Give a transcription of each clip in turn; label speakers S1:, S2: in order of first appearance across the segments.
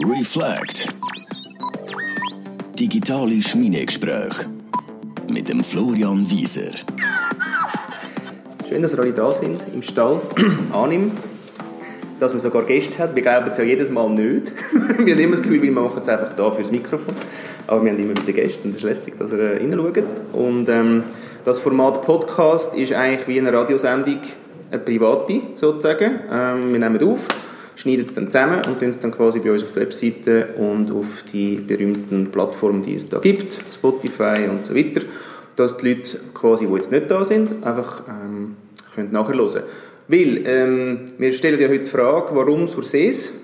S1: Reflect. Digitale Schmiedegespräche mit dem Florian Wieser.
S2: Schön, dass ihr alle da sind im Stall. Annehmen, dass man sogar Gäste hat. Wir glauben es ja jedes Mal nicht. wir haben immer das Gefühl, wir machen es einfach da fürs Mikrofon. Aber wir haben immer wieder Gäste und es ist lässig, dass ihr äh, reinschaut. Und ähm, das Format Podcast ist eigentlich wie eine Radiosendung, eine private sozusagen. Ähm, wir nehmen auf schneiden es dann zusammen und tun es dann quasi bei uns auf der Webseite und auf die berühmten Plattformen, die es da gibt, Spotify und so weiter, dass die Leute quasi, die jetzt nicht da sind, einfach ähm, können nachhören Weil, ähm, wir stellen ja heute die Frage, warum Sursees?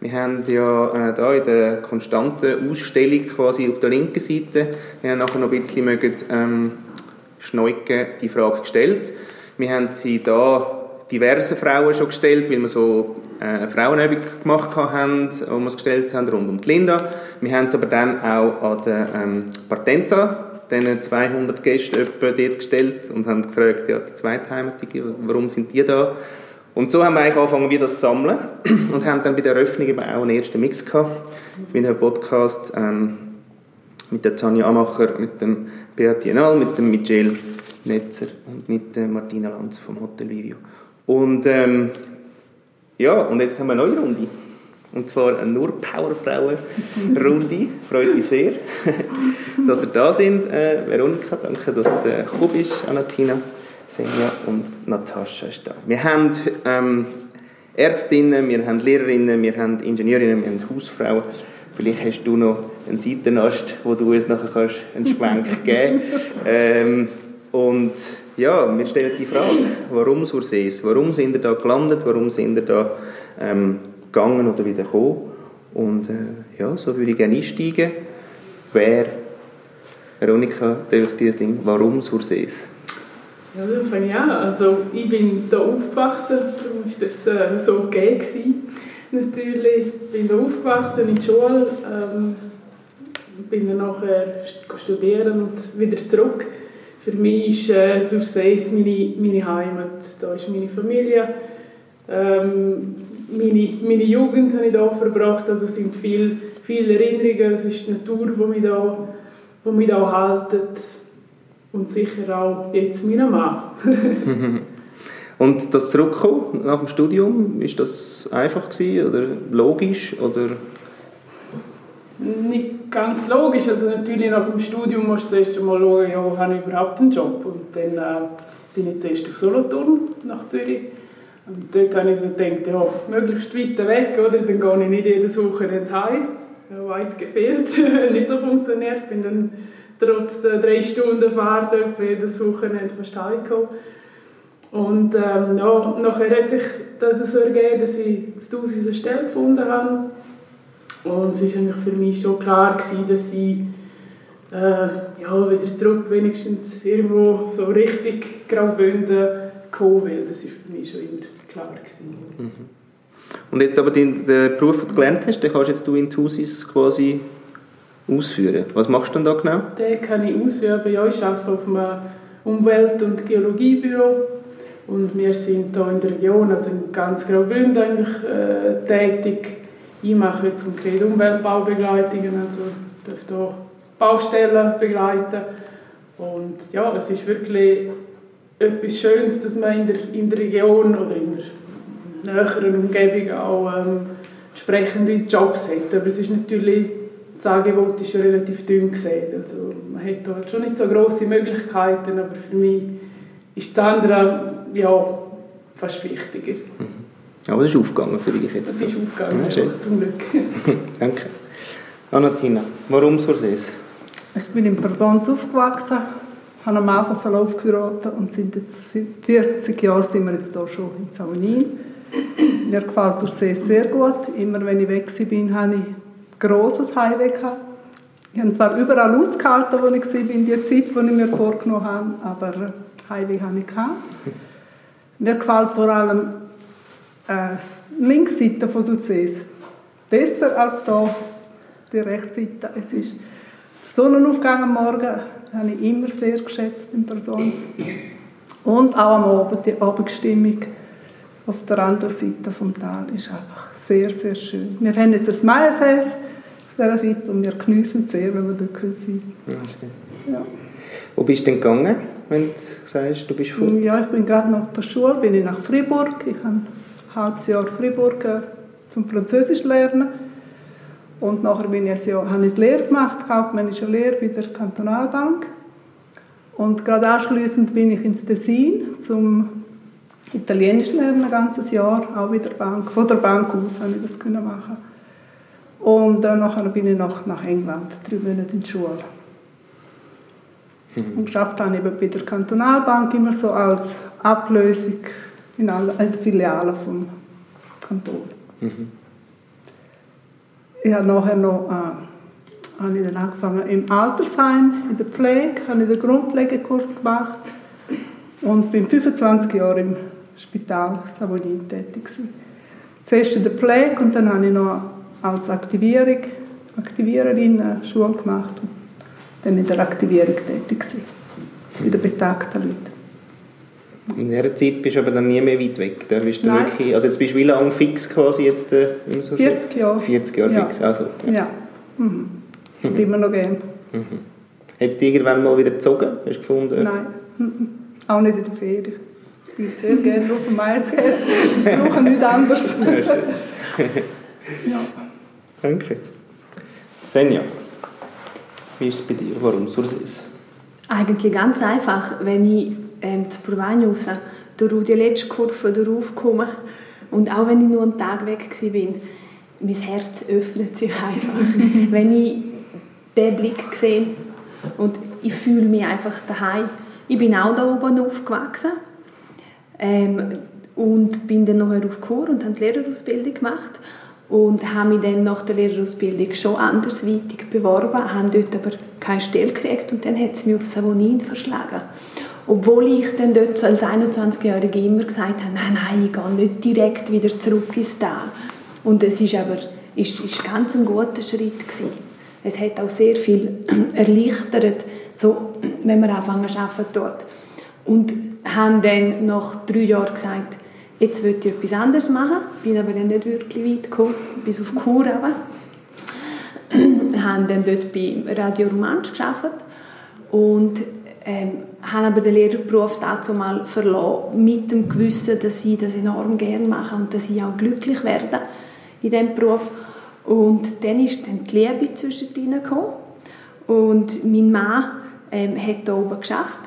S2: Wir haben ja äh, in der konstanten Ausstellung quasi auf der linken Seite, wir haben nachher noch ein bisschen mögen, ähm, schneuken, die Frage gestellt. Wir haben sie da diverse Frauen schon gestellt, weil wir so äh, eine Frauenübung gemacht haben, wo wir es gestellt haben, rund um die Linda. Wir haben es aber dann auch an der ähm, Partenza, diesen 200 Gäste etwa dort gestellt und haben gefragt, ja, die Zweitheimatige, warum sind die da? Und so haben wir eigentlich angefangen, wie das sammeln und haben dann bei der Eröffnung eben auch einen ersten Mix gehabt mit einem Podcast ähm, mit der Tanja Amacher, mit dem Beat Jenal, mit dem Michel Netzer und mit der Martina Lanz vom Hotel Vivio. Und ähm, ja, und jetzt haben wir eine neue Runde. Und zwar eine nur Powerfrauen-Runde. Freut mich sehr, dass ihr da sind. Äh, Veronika, danke, dass du gekommen bist. Anatina, Senja und Natascha ist da. Wir haben ähm, Ärztinnen, wir haben Lehrerinnen, wir haben Ingenieurinnen, wir haben Hausfrauen. Vielleicht hast du noch einen Seitenast, wo du uns nachher kannst einen Schwenk geben kannst. Ähm, und ja, wir stellen die Frage, warum Sursees? Warum sind ihr da gelandet? Warum sind ihr da ähm, gegangen oder wieder gekommen? Und äh, ja, so würde ich gerne einsteigen. Wer, Veronika, durch dieses Ding, warum Sursees?
S3: Ja, dann fange ich an. Also, ich bin hier aufgewachsen, darum war das äh, so okay. Gewesen. Natürlich, ich bin hier aufgewachsen in der Schule, ähm, bin dann nachher studieren und wieder zurück für mich ist äh, Sursees meine, meine Heimat. Da ist meine Familie. Ähm, meine, meine Jugend habe ich hier verbracht. Also es sind viele, viele Erinnerungen. Es ist die Natur, die mich hier, die. Und sicher auch jetzt mein Mann.
S2: Und das Zurückkommen nach dem Studium, ist das einfach gewesen, oder logisch oder
S3: nicht ganz logisch. Also natürlich nach dem Studium musst du zuerst einmal schauen, ja, habe ich überhaupt einen Job? Und dann äh, bin ich zuerst auf Solothurn nach Zürich. Und dort habe ich so gedacht, ja, möglichst weit weg, oder? Dann gehe ich nicht jedes Wochenende heim. Ja, weit gefehlt, nicht so funktioniert. Ich bin dann trotz der drei Stunden Fahrt jedes Wochenende fast heimgekommen. Und ähm, ja, nachher hat sich das so ergeben, dass ich zu Hause eine Stelle gefunden habe und es war für mich schon klar, gewesen, dass ich äh, ja, wieder zurück wenigstens irgendwo so richtig Graubünden kommen will. Das war für mich schon immer klar. Gewesen. Mhm.
S2: Und jetzt aber den, den Beruf, den du gelernt hast, den kannst jetzt du in Thusis quasi ausführen. Was machst du denn da genau?
S3: Den kann ich ausüben. Ja, ich arbeite auf einem Umwelt- und Geologiebüro und wir sind hier in der Region, also in ganz Graubünden eigentlich äh, tätig ich mache jetzt konkret Umweltbaubegleitungen, also darf hier Baustellen begleiten. Und ja, es ist wirklich etwas Schönes, dass man in der, in der Region oder in der näheren Umgebung auch ähm, entsprechende Jobs hat. Aber es ist natürlich, das Angebot ist ja relativ dünn gesehen. Also man hat dort schon nicht so große Möglichkeiten, aber für mich ist das andere ja, fast wichtiger.
S2: Aber das ist aufgegangen für dich jetzt.
S3: Das ist aufgegangen, ja, schön. zum Glück.
S2: Danke. Anatina, warum Sursees?
S4: Ich bin in Persons aufgewachsen, habe am Anfang so aufgeheiratet und sind jetzt seit 40 Jahren sind wir jetzt hier schon in Saunin. Mir gefällt Sursees sehr gut. Immer wenn ich weg bin, habe ich ein grosses Heimweh gehabt. Ich habe zwar überall ausgehalten, wo ich war, in der Zeit, die ich mir vorgenommen habe, aber Heimweh habe ich gehabt. Mir gefällt vor allem äh, Linksseite von Success. Besser als hier die Rechtsseite. Es ist Sonnenaufgang am Morgen habe ich immer sehr geschätzt in Person. Und auch am Abend, die Abendstimmung. auf der anderen Seite vom Tal ist einfach sehr, sehr schön. Wir haben jetzt ein Maiensäß auf dieser Seite und wir geniessen es sehr, wenn wir dort sein können. Ja.
S2: Wo bist du denn gegangen, wenn du sagst, du bist fort?
S4: Ja, ich bin gerade nach der Schule, bin ich nach Fribourg. Ich habe halbes Jahr Fribourg äh, zum Französisch lernen. Und nachher bin ich ein Jahr, habe ich die Lehre gemacht, kaufmännische Lehre bei der Kantonalbank. Und gerade anschließend bin ich ins Tessin zum Italienisch lernen, ein ganzes Jahr, auch bei der Bank. Von der Bank aus habe ich das können machen. Und dann nachher bin ich nach, nach England, drei Monate in die Schule. Mhm. Und geschafft habe ich eben bei der Kantonalbank immer so als Ablösung in allen Filialen vom Kanton. Mhm. Ich habe nachher noch äh, habe ich dann angefangen im Altersheim, in der Pflege, habe ich den Grundpflegekurs gemacht und bin 25 Jahre im Spital Savonin tätig gewesen. Zuerst in der Pflege und dann habe ich noch als Aktivierung, Aktiviererin eine Schule gemacht und dann in der Aktivierung tätig gewesen, bei den betagten Leuten.
S2: In dieser Zeit bist du aber dann nie mehr weit weg. Da bist du wirklich, also jetzt bist du wie lange fix quasi jetzt? Äh,
S4: 40 Jahre.
S2: 40 Jahre
S4: ja.
S2: fix, also.
S4: Ja. ja. Mhm. Und immer noch gerne.
S2: Mhm. Hättest du irgendwann mal wieder gezogen? Hast du gefunden?
S4: Nein, mhm. auch nicht in der Ferien. Ich bin sehr gerne auf dem Maiskäse. Ich brauche nichts anderes.
S2: ja. Danke. Senja, wie ist es bei dir? Warum Sursees?
S5: Eigentlich ganz einfach. Wenn ich ähm, zu Provagna raus durch die letzte Kurve raufkomme und auch wenn ich nur einen Tag weg war, mein Herz öffnet sich einfach. wenn ich diesen Blick sehe und ich fühle mich einfach daheim. Ich bin auch da oben aufgewachsen ähm, und bin dann nachher auf Chor und habe die Lehrerausbildung gemacht und habe mich dann nach der Lehrerausbildung schon andersweitig beworben, habe dort aber keine Stelle gekriegt und dann hat es mich auf Savonin verschlagen. Obwohl ich dann dort als 21-Jährige immer gesagt habe, nein, nein, ich gehe nicht direkt wieder zurück ins Tal. Und es ist aber ist, ist ganz ein guter Schritt gewesen. Es hat auch sehr viel erleichtert, so, wenn wir anfangen zu arbeiten dort. Und haben dann nach drei Jahren gesagt, jetzt will ich etwas anderes machen. Bin aber dann nicht wirklich weit gekommen, bis auf Chur runter. haben dann dort bei Radio Romansch gearbeitet und ähm, habe aber den Lehrerberuf dazu mal verloren, mit dem Gewissen, dass ich das enorm gerne mache und dass ich auch glücklich werde in diesem Beruf. Und dann ist dann die Liebe zwischen ihnen gekommen. Und mein Mann ähm, hat hier oben geschafft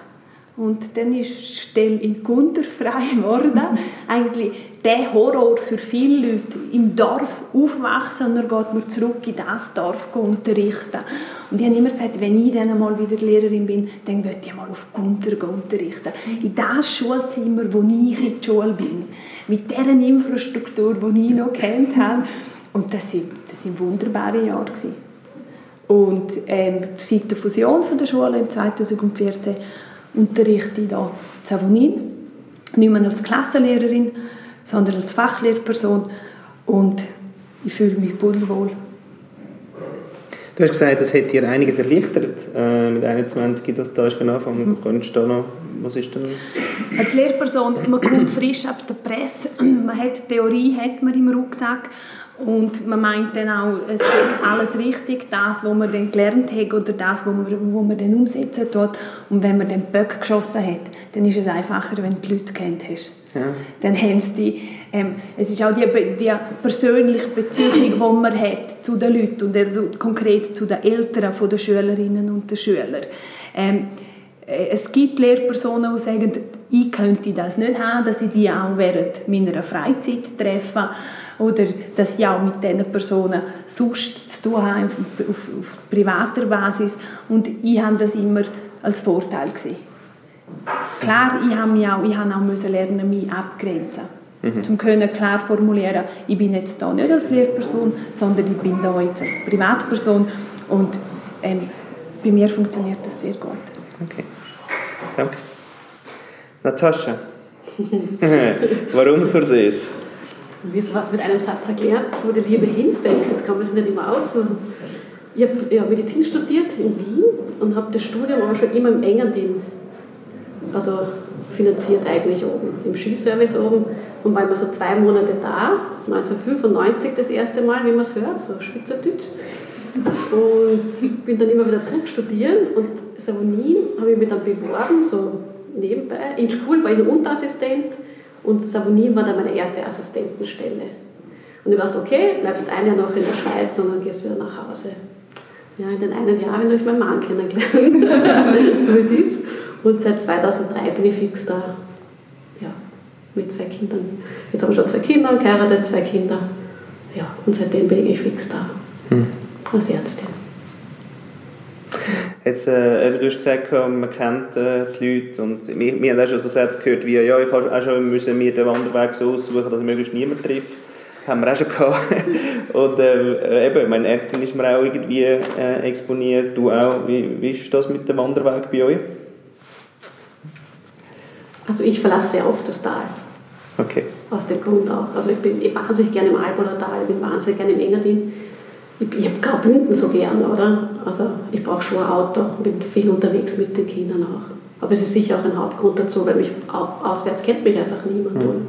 S5: und dann ist die Stelle in Gunter frei geworden. Eigentlich der Horror für viele Leute im Dorf aufwachsen und dann geht man zurück in das Dorf unterrichten. Und ich habe immer gesagt, wenn ich dann mal wieder Lehrerin bin, dann möchte ich mal auf Gunter unterrichten. In das Schulzimmer, wo ich in der Schule bin. Mit dieser Infrastruktur, die ich noch kennt habe. Und das sind, das sind wunderbare Jahre. Gewesen. Und ähm, seit der Fusion von der Schule im 2014 unterrichte ich hier Savonin, nicht mehr als Klassenlehrerin, sondern als Fachlehrperson und ich fühle mich pudelwohl.
S2: Du hast gesagt, das hätte dir einiges erleichtert äh, mit 21, dass du da hast anfangen mhm. Könntest du noch, was ist denn?
S5: Als Lehrperson, man kommt frisch ab der Presse, man hat Theorie hat man im Rucksack und man meint dann auch, es ist alles richtig, das, was man dann gelernt hat oder das, was man, was man dann umsetzen tut. Und wenn man den Böck geschossen hat, dann ist es einfacher, wenn du die Leute kennt hast. Ja. Dann haben sie die, ähm, es ist auch die, die persönliche Beziehung, die man hat zu den Leuten und also konkret zu den Eltern der Schülerinnen und der Schüler. Ähm, äh, es gibt Lehrpersonen, die sagen, ich könnte das nicht haben, dass ich die auch während meiner Freizeit treffe oder dass ich auch mit diesen Personen sonst zu tun habe, auf, auf, auf privater Basis. Und ich habe das immer als Vorteil gesehen. Klar, ich habe, mich auch, ich habe auch müssen lernen, mich abgrenzen. Mhm. Um können klar formulieren, ich bin jetzt da nicht als Lehrperson, sondern ich bin da jetzt als Privatperson. Und ähm, bei mir funktioniert das sehr gut.
S2: Okay, danke. Natascha, warum Sursees?
S6: Wie so was mit einem Satz erklärt, wo die Liebe hinfällt. Das kann man sich nicht immer aussuchen. Ich habe ja, Medizin studiert in Wien und habe das Studium aber schon immer im Engadin, also finanziert eigentlich oben, im Skiservice oben. Und war immer so zwei Monate da, 1995 das erste Mal, wie man es hört, so Schweizerdeutsch. Und bin dann immer wieder zurück studieren und Savonin habe ich mich dann beworben, so nebenbei. In Schule war ich ein Unterassistent und Savonin war dann meine erste Assistentenstelle. Und ich dachte, okay, bleibst ein Jahr noch in der Schweiz und dann gehst du wieder nach Hause. Ja, in den einen Jahr habe ich meinen Mann kennengelernt, so wie es ist. Und seit 2003 bin ich fix da. Ja, mit zwei Kindern. Jetzt haben wir schon zwei Kinder, geheiratet, zwei Kinder. Ja, und seitdem bin ich fix da. Hm. Als Ärztin.
S2: Jetzt, äh, du hast gesagt, man kennt äh, die Leute und wir, wir haben auch schon so Sätze gehört wie, ja, ich habe auch schon müssen mir den Wanderweg so aussuchen, dass ich möglichst niemand trifft. Haben wir auch schon gehabt. und äh, eben, meine Ärztin ist mir auch irgendwie äh, exponiert, du auch. Wie, wie ist das mit dem Wanderweg bei euch?
S6: Also ich verlasse sehr oft das Tal.
S2: Okay.
S6: Aus dem Grund auch. Also ich bin ich wahnsinnig gerne im Alboler Tal, ich bin wahnsinnig gerne im Engadin. Ich, ich habe Graubünden so gern, oder? Also ich brauche schon ein Auto, bin viel unterwegs mit den Kindern auch. Aber es ist sicher auch ein Hauptgrund dazu, weil mich auswärts kennt mich einfach niemand. Mhm.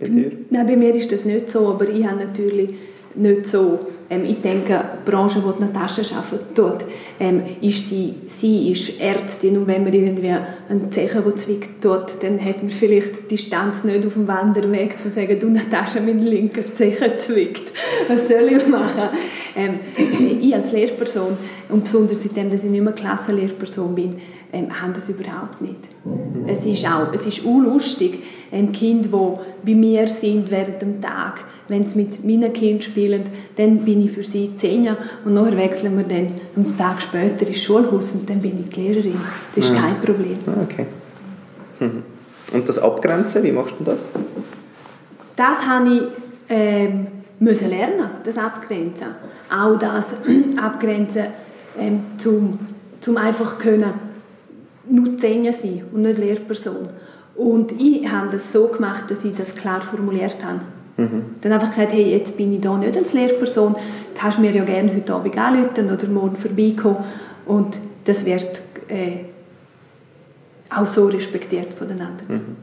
S5: Bei dir? Nein, bei mir ist das nicht so, aber ich habe natürlich nicht so. Ähm, ich denke, die Branche, die Natascha arbeitet, dort, ähm, ist sie, sie ist Ärztin und wenn man irgendwie einen Zechen, der zwickt, tut, dann hat man vielleicht die Distanz nicht auf dem Wanderweg, um zu sagen, du Natascha, mein linker Zechen zwickt. Was soll ich machen? Ähm, ich als Lehrperson, und besonders seitdem, dass ich nicht mehr Klassenlehrperson bin, ähm, haben das überhaupt nicht. Es ist auch, es ist unlustig, ein Kind, die bei mir sind während dem Tag, wenn sie mit meinen Kindern spielen, dann bin ich für sie zehn und nachher wechseln wir dann einen Tag später ins Schulhaus und dann bin ich die Lehrerin. Das ist ja. kein Problem.
S2: Ah, okay. Mhm. Und das Abgrenzen, wie machst du das?
S5: Das habe ich ähm, müssen lernen, das Abgrenzen. Auch das Abgrenzen ähm, zum, zum einfach können nur Zehner sein und nicht Lehrperson. Und ich habe das so gemacht, dass ich das klar formuliert habe. Mhm. Dann einfach gesagt, hey, jetzt bin ich da nicht als Lehrperson, kannst mir ja gerne heute Abend anrufen oder morgen vorbeikommen. Und das wird äh, auch so respektiert von den anderen. Mhm.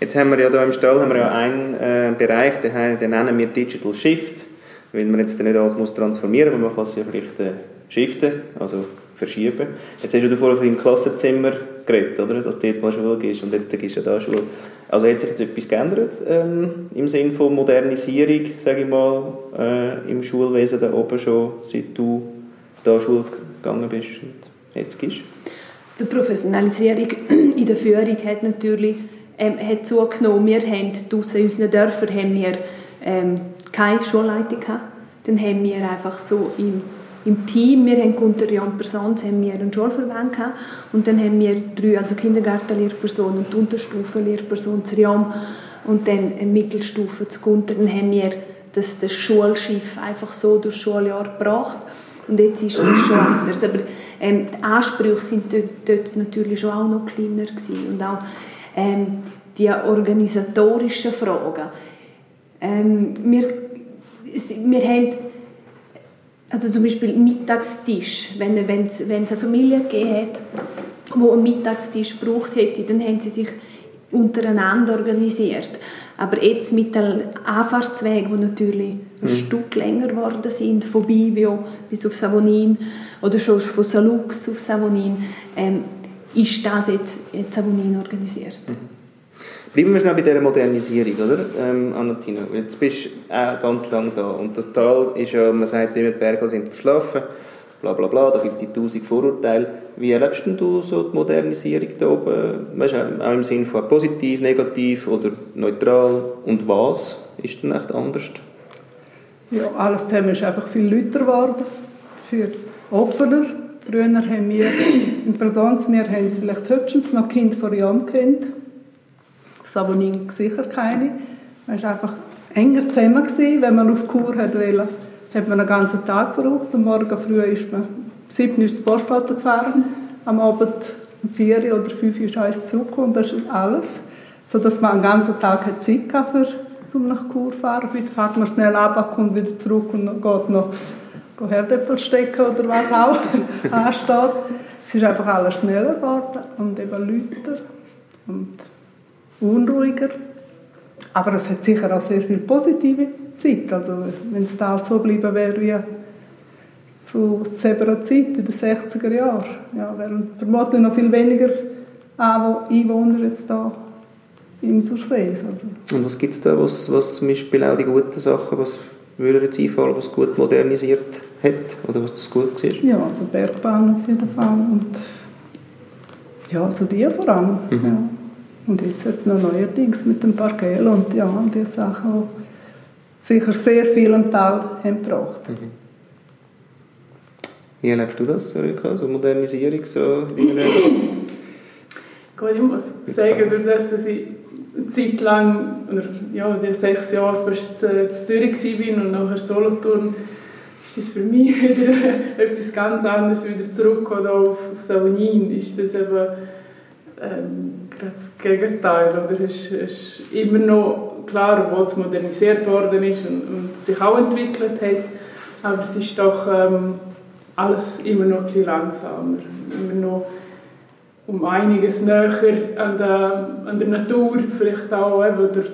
S2: Jetzt haben wir ja hier im Stall haben wir ja einen äh, Bereich, den, den, nennen wir Digital Shift, weil man jetzt nicht alles muss transformieren muss, man kann es ja vielleicht äh, shiften, also verschieben. Jetzt hast du vorher von deinem Klassenzimmer geredet, oder? dass dort mal Schule ist und jetzt gibst du da Schule. Also hat sich jetzt etwas geändert ähm, im Sinne von Modernisierung, sage ich mal, äh, im Schulwesen da oben schon, seit du da Schule gegangen bist und jetzt gehst?
S5: Die Professionalisierung in der Führung hat natürlich ähm, hat zugenommen. Wir haben draussen in unseren Dörfern haben wir, ähm, keine Schulleitung gehabt. Dann haben wir einfach so im im Team, wir haben unter Jan Persons haben wir einen Schulverband gehabt und dann haben wir drei, also Kindergartenlehrpersonen und Unterstufenlehrperson zu Riam und dann eine Mittelstufe zu Gunter. Dann haben wir das, das Schulschiff einfach so durch das Schuljahr gebracht und jetzt ist das schon anders. Aber ähm, die Ansprüche sind dort, dort, natürlich schon auch noch kleiner gewesen. und auch ähm, die organisatorischen Fragen. Ähm, wir, wir haben also zum Beispiel Mittagstisch, wenn, es, wenn eine Familie gegeben hat, die einen Mittagstisch gebraucht hätte, dann haben sie sich untereinander organisiert. Aber jetzt mit den Anfahrtswegen, die natürlich ein mhm. Stück länger geworden sind, von Bivio bis auf Savonin oder schon von Salux auf Savonin, ähm, ist das jetzt in Savonin organisiert. Mhm.
S2: Bleiben wir schnell bei dieser Modernisierung, oder, ähm, Anatina? Jetzt bist du auch ganz lange da und das Tal ist ja, man sagt immer, die Berge sind verschlafen, bla bla bla, da gibt es die tausend Vorurteile. Wie erlebst du so die Modernisierung da oben? Weißt auch im Sinne von positiv, negativ oder neutral und was ist denn echt anders?
S4: Ja, alles zusammen ist einfach viel lauter geworden, für offener. Früher haben wir in Person, wir haben vielleicht höchstens noch Kind vor Jahren kennt Savonin sicher keine. Man war einfach enger zusammen. Gewesen. Wenn man auf Kur hat wollte, hat man einen ganzen Tag gebraucht. Am Morgen früh ist man, 7 Uhr das Postauto gefahren, am Abend um 4 oder 5 Uhr ist eins zurückgekommen. Das ist alles. Sodass man einen ganzen Tag hat Zeit hatte, um nach Kur zu fahren. Heute fährt man schnell ab, kommt wieder zurück und geht noch Herdäpfel stecken oder was auch ansteht. Es es ist einfach alles schneller geworden und eben lauter und unruhiger. Aber es hat sicher auch sehr viel positive Zeit. Also wenn es da halt so bleiben wäre wie zu selber Zeit in den 60er Jahren, ja, wären vermutlich noch viel weniger Einwohner jetzt da im Sursees. Also.
S2: Und was gibt es da, was, was zum Beispiel auch die guten Sachen, was würde jetzt einfallen, was gut modernisiert hat oder was das gut war?
S4: Ja, also Bergbahn auf jeden Fall und ja, also die vor allem. Mhm. Ja. Und jetzt jetzt noch neuerdings mit dem Parkell und ja, die Sachen, die sicher sehr viel am Teil haben gebracht. Mhm.
S2: Wie erlebst du das, Erika, so Modernisierung so
S3: in deiner Gut, ich muss sagen, durch das, dass ich eine Zeit lang, oder ja, die sechs Jahre fast in Zürich war und nachher Solothurn, ist das für mich wieder etwas ganz anderes, wieder zurückgekommen auf, auf Saunin, ist das eben ähm, das Gegenteil, oder? Es ist immer noch, klar, obwohl es modernisiert worden ist und, und sich auch entwickelt hat, aber es ist doch ähm, alles immer noch bisschen langsamer, immer noch um einiges näher an der, an der Natur, vielleicht auch eben durch,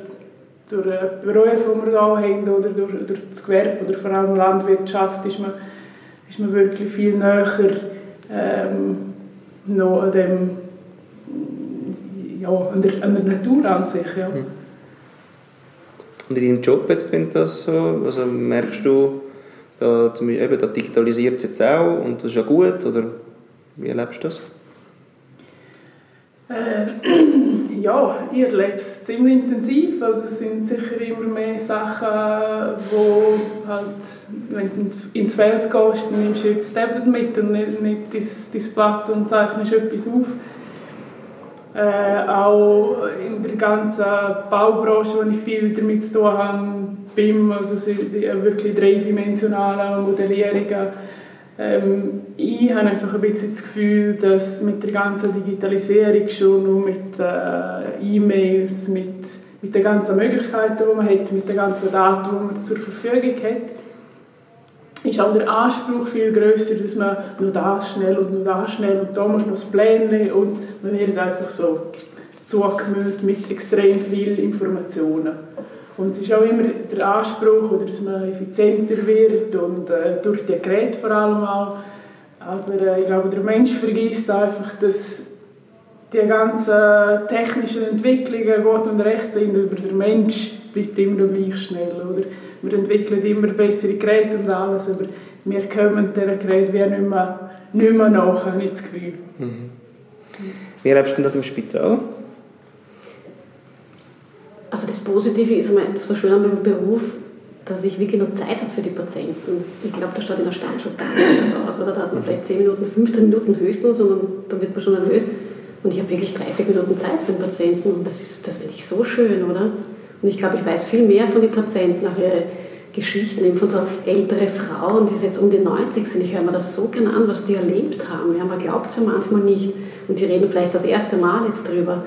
S3: durch den Beruf, den wir hier haben, oder durch, durch das Gewerbe oder vor allem Landwirtschaft, ist man, ist man wirklich viel näher ähm, noch an, dem, ja, an, der, an der Natur an sich. Ja. Hm.
S2: Und in deinem Job jetzt, wenn das so, also merkst du, da, eben, da digitalisiert es jetzt auch und das ist ja gut, oder wie erlebst du das?
S3: Äh, ja, ich erlebe es ziemlich intensiv. Also es sind sicher immer mehr Sachen, wo halt, wenn du ins Feld gehst, dann nimmst du das Tablet mit und nicht, nicht dein, Blatt und zeichnest etwas auf. Äh, auch in der ganzen Baubranche, wo ich viel damit zu tun habe, BIM, also die wirklich dreidimensionalen Modellierungen, ähm, ich habe einfach ein bisschen das Gefühl, dass mit der ganzen Digitalisierung schon nur mit äh, E-Mails, mit, mit den ganzen Möglichkeiten, die man hat, mit den ganzen Daten, die man zur Verfügung hat, ist auch der Anspruch viel größer, dass man nur das schnell und nur das schnell und da muss man das Pläne und man wird einfach so zugemüllt mit extrem viel Informationen. Und es ist auch immer der Anspruch, oder dass man effizienter wird und äh, durch die Geräte vor allem auch. Aber äh, ich glaube, der Mensch vergisst einfach, dass die ganzen technischen Entwicklungen gut und recht sind, aber der Mensch bleibt immer gleich schnell. Oder? Wir entwickeln immer bessere Geräte und alles, aber wir kommen dieser Geräte wie nicht mehr, nicht mehr nach, habe ich das Gefühl. Mhm.
S2: Wie erlebst du das im Spital?
S6: Also das Positive ist immer so schön an meinem Beruf, dass ich wirklich noch Zeit habe für die Patienten. Ich glaube, da steht in der Stadt schon ganz anders aus. Oder? Da hat man vielleicht 10 Minuten, 15 Minuten höchstens und dann wird man schon nervös. Und ich habe wirklich 30 Minuten Zeit für den Patienten und das, ist, das finde ich so schön, oder? Und ich glaube, ich weiß viel mehr von den Patienten, auch ihre Geschichten, eben von so ältere Frauen, die jetzt um die 90 sind. Ich höre mir das so gerne an, was die erlebt haben. Ja, man glaubt es ja manchmal nicht. Und die reden vielleicht das erste Mal jetzt drüber.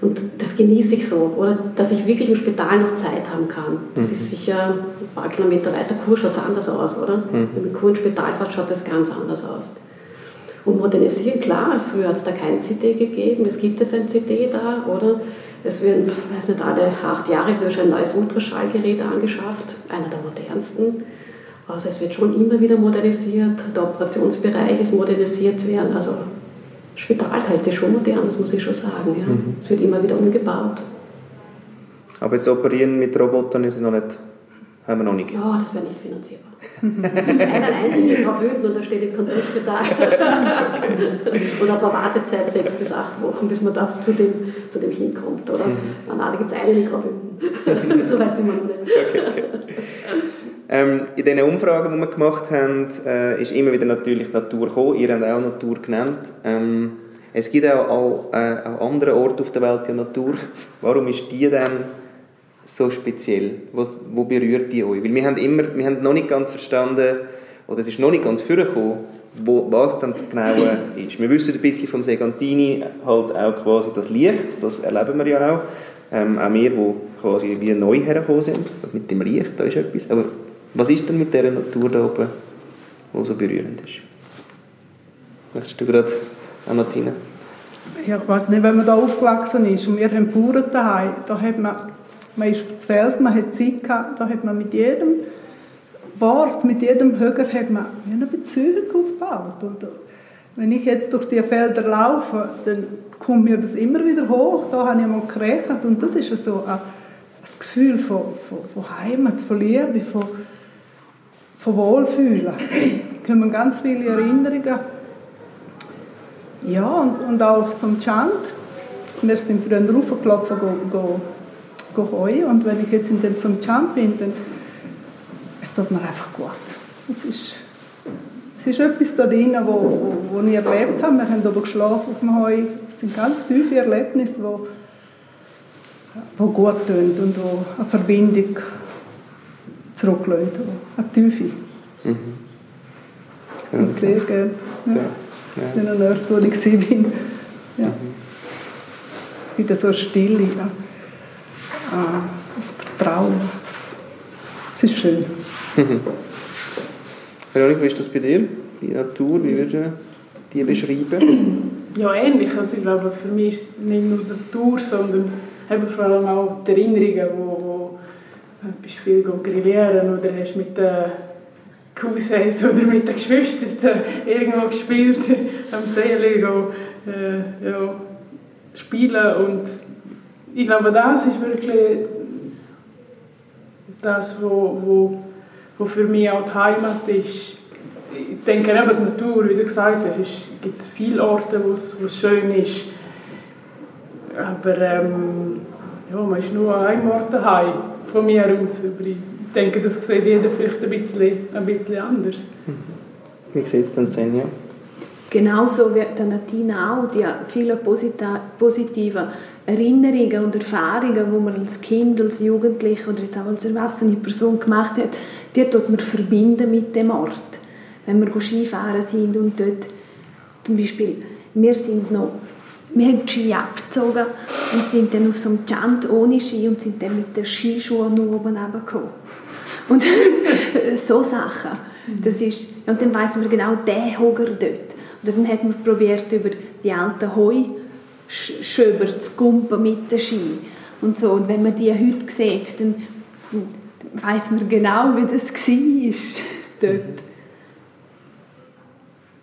S6: Und das genieße ich so, oder? Dass ich wirklich im Spital noch Zeit haben kann. Das mhm. ist sicher ein paar Kilometer weiter Kur schaut es anders aus, oder? Mhm. Wenn man Kur ins Spital fährt, schaut das ganz anders aus. Und modernisieren, klar, früher hat es da kein CD gegeben, es gibt jetzt ein CD da, oder? Es wird, ich weiß nicht, alle acht Jahre wird schon ein neues Ultraschallgerät angeschafft, einer der modernsten. Also es wird schon immer wieder modernisiert, der Operationsbereich ist modernisiert werden, also Spital hält sich schon modern, das muss ich schon sagen. Ja. Mhm. Es wird immer wieder umgebaut.
S2: Aber jetzt operieren mit Robotern ist noch nicht, haben wir noch nicht.
S6: Ja, das wäre nicht finanzierbar. Es ist einer einzige in Graubünden und da steht im Kontrollspital. und ein paar Wartezeit, sechs bis acht Wochen, bis man da zu dem, zu dem hinkommt. Oder? Mhm. Nein, da gibt es in Graubünden. so weit sind wir noch nicht. Okay, okay.
S2: Ähm, in diesen Umfragen, die wir gemacht haben, äh, ist immer wieder natürlich Natur gekommen. Ihr habt auch Natur genannt. Ähm, es gibt auch, auch, äh, auch andere Orte auf der Welt die Natur. Warum ist die denn so speziell? Was, wo berührt die euch? Weil wir haben, immer, wir haben noch nicht ganz verstanden, oder es ist noch nicht ganz vorgekommen, wo, was dann das Genaue ist. Wir wissen ein bisschen vom Segantini halt auch quasi das Licht, das erleben wir ja auch. Ähm, auch wir, die quasi wie neu hergekommen sind, mit dem Licht, da ist etwas. Aber was ist denn mit dieser Natur da oben, die so berührend ist? Möchtest du gerade Anatina?
S4: Ja, ich weiß nicht, wenn man da aufgewachsen ist und wir haben Bauern daheim, da hat man, man ist aufs Feld, man hat Zeit gehabt, da hat man mit jedem Wort, mit jedem Höger hat man eine Beziehung aufgebaut. Und wenn ich jetzt durch die Felder laufe, dann kommt mir das immer wieder hoch, da habe ich mal gerechnet und das ist so ein, ein Gefühl von, von, von Heimat, von Liebe, von, von Wohlfühlen. Da kommen ganz viele Erinnerungen ja, und, und auch zum Chant. Wir sind früher raufgelaufen, go, go, go heuen. Und wenn ich jetzt in den zum Chant bin, dann es tut mir einfach gut. Es ist, es ist etwas da drin, wo, wo, ich erlebt habe. Wir haben oben geschlafen auf dem Heu. Es sind ganz tiefe Erlebnisse, wo, wo gut tun und wo eine Verbindung zurücklässt. Eine Tiefe. Mhm. Und sehr gerne. Ja. Ja ja. in einem Ort, wo ich war. Ja. Mhm. Es gibt so eine Stille, ja. ah, das Vertrauen. Es ist schön.
S2: Veronika, wie ist das bei dir? Die Natur, wie würdest du die beschreiben?
S3: Ja, ähnlich. Also ich glaube, für mich ist nicht nur Natur, sondern eben vor allem auch die Erinnerungen, wo, wo bist viel grillieren oder hast mit den Cousins oder mit den Geschwistern irgendwo gespielt, am See äh, ja, spielen und ich glaube, das ist wirklich das, wo, wo, wo für mich auch die Heimat ist. Ich denke eben die Natur, wie du gesagt hast, gibt es viele Orte, wo es, schön ist. Aber ähm, ja, man ist nur an einem Ort daheim, von mir aus. Ich denke, das sieht jeder vielleicht ein bisschen, ein bisschen anders.
S2: Wie sieht es denn Senja?
S5: Genauso wie der Natina auch, die vielen positiven Erinnerungen und Erfahrungen, die man als Kind, als Jugendliche oder jetzt auch als erwachsene Person gemacht hat, die tut man verbinden mit dem Ort. Wenn wir Skifahren sind und dort zum Beispiel, wir sind noch wir haben die Ski abgezogen und sind dann auf so einem Chant ohne Ski und sind dann mit den Skischuhen nur oben runtergekommen. Und so Sachen. Das ist, und dann weiss man genau, der Hoger dort. Und dann hat man probiert, über die alten Heuschöber zu kumpen mit den Ski. Und, so. und wenn man die heute sieht, dann weiss man genau, wie das war dort.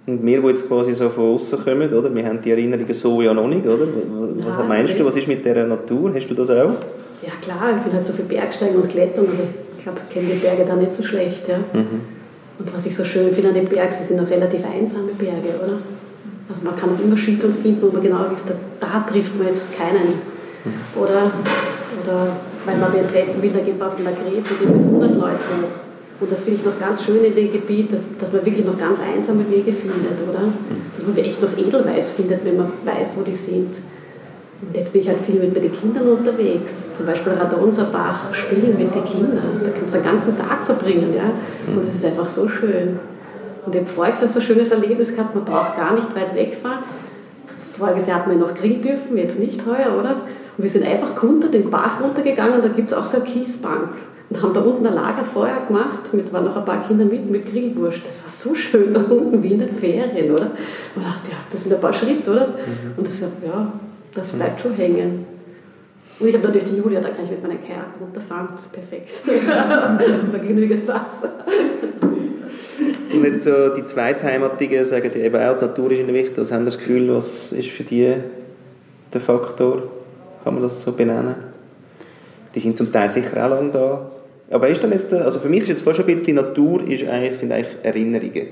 S2: Und wir, die jetzt quasi so von außen kommen, oder? wir haben die Erinnerungen so ja noch nicht, oder? Was Nein, meinst du, was ist mit dieser Natur? Hast du das auch?
S6: Ja klar, ich bin halt so viel Bergsteigen und Klettern, also ich glaube, ich kenne die Berge da nicht so schlecht. Ja. Mhm. Und was ich so schön finde an den Bergen, sie sind auch relativ einsame Berge, oder? Also man kann immer Skitouren finden, wo man genau wisst, da trifft man jetzt keinen. Oder, oder weil man wen treffen will, da geht man auf Gräfe und geht mit 100 Leuten hoch. Und das finde ich noch ganz schön in dem Gebiet, dass, dass man wirklich noch ganz einsame Wege findet, oder? Dass man echt noch Edelweiß findet, wenn man weiß, wo die sind. Und jetzt bin ich halt viel mit den Kindern unterwegs. Zum Beispiel Radonserbach spielen mit den Kindern. Da kannst du den ganzen Tag verbringen, ja? Und das ist einfach so schön. Und ich habe voriges Jahr so ein schönes Erlebnis gehabt, man braucht gar nicht weit wegfahren. Voriges Jahr hatten wir noch grillen dürfen, jetzt nicht heuer, oder? Und wir sind einfach runter den Bach runtergegangen, da gibt es auch so eine Kiesbank und haben da unten ein Lagerfeuer gemacht, mit waren noch ein paar Kinder mit, mit Grillwurst. Das war so schön da unten, wie in den Ferien, oder? Und ich dachte, ja, das sind ein paar Schritte, oder? Mhm. Und das war, ja, das bleibt schon hängen. Und ich habe natürlich die Julia, da kann ich mit meiner Kajak runterfahren, das ist perfekt. da genügend Wasser.
S2: Und jetzt so die Zweitheimattigen sagen die eben auch, die Natur ist ihnen wichtig. Was haben Sie das Gefühl, was ist für die der Faktor? Kann man das so benennen? Die sind zum Teil sicher auch lange da. Aber ist dann jetzt, also für mich ist jetzt fast schon ein bisschen, die Natur ist eigentlich, sind eigentlich Erinnerungen.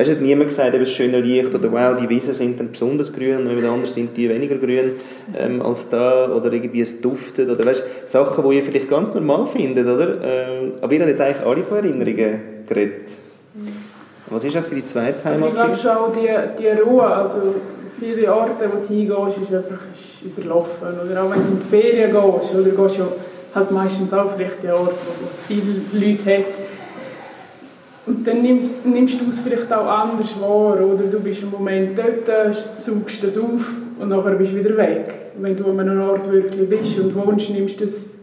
S2: Weißt du, hat niemand gesagt, das schöne Licht oder wow, die Wiesen sind dann besonders grün und wieder anders sind die weniger grün ähm, als da oder irgendwie es duftet oder weißt Sachen, die ihr vielleicht ganz normal findet, oder? Ähm, aber ihr habt jetzt eigentlich alle von Erinnerungen geredet. Was ist das für die zweite Heimat?
S3: Ich glaube schon die, die Ruhe, also viele Orte, wo du hingehst, ist einfach ist überlaufen. Oder auch wenn du in die Ferien gehst, oder gehst du halt meistens auch vielleicht an Orte, wo es viele Leute hat und dann nimmst, nimmst du es vielleicht auch anders wahr, oder du bist im Moment dort, suchst das auf und nachher bist du wieder weg. Wenn du an einem Ort wirklich bist und wohnst, nimmst das,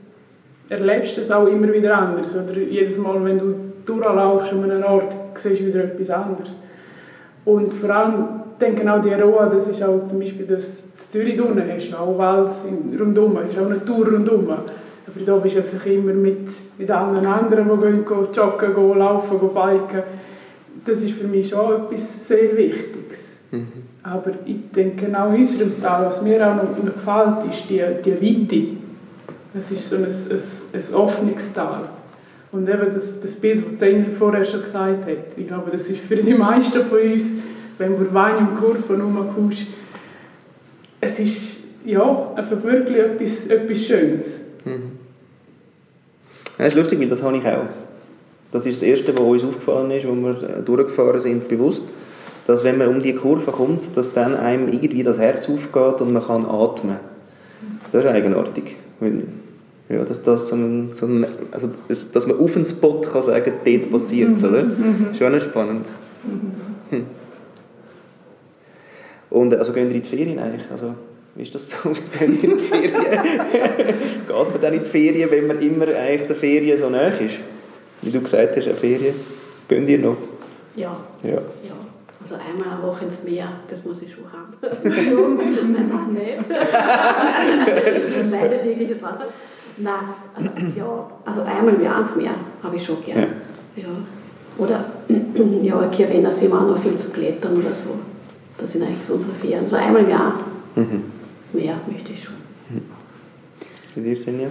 S3: erlebst du das auch immer wieder anders. Oder jedes Mal, wenn du durchlaufst an einem Ort, siehst du wieder etwas anderes. Und vor allem denke auch die Roa, das ist auch zum Beispiel das in Zürich unten, hast auch Wald rundum, hast auch Natur rundum. Aber da bist du einfach immer mit, mit allen anderen, die gehen, gehen joggen, gehen laufen, gehen biken. Das ist für mich schon etwas sehr Wichtiges. Mhm. Aber ich denke auch in unserem Tal, was mir auch noch gefällt, ist die, die Weite. Es ist so ein, ein, ein offenes Tal. Und eben das, das Bild, das Zengel vorher schon gesagt hat, ich glaube, das ist für die meisten von uns, wenn du Wein im Kurven rumkommst, es ist ja, einfach wirklich etwas, etwas Schönes. Mhm.
S2: Ja, das ist lustig, weil das habe ich auch. Das ist das Erste, was uns aufgefallen ist, als wir durchgefahren sind, bewusst, dass wenn man um die Kurve kommt, dass dann einem irgendwie das Herz aufgeht und man kann atmen. Das ist eigenartig. Weil, ja, dass, das so ein, so ein, also, dass man auf einen Spot kann sagen, dort passiert es, oder? Mhm. Schon spannend. Hm. Und also gehen wir in die Ferien eigentlich? Also, wie ist das so? Gehen wir in die Ferien? Geht man dann in die Ferien, wenn man immer eigentlich der Ferien so nah ist? Wie du gesagt hast, eine Ferien. Gehen ihr noch?
S6: Ja. ja. ja. Also einmal eine Woche ins Meer, das muss ich schon haben. Einfach nicht. Leider tägliches Wasser. Nein, also, ja, also einmal im Jahr ins Meer habe ich schon gern. Ja. ja. Oder ja, Kirena sehen wir auch noch viel zu klettern oder so. Das sind eigentlich so unsere Ferien. So einmal im Jahr. Mhm. Mehr möchte ich schon.
S2: Was mit dir, Senja?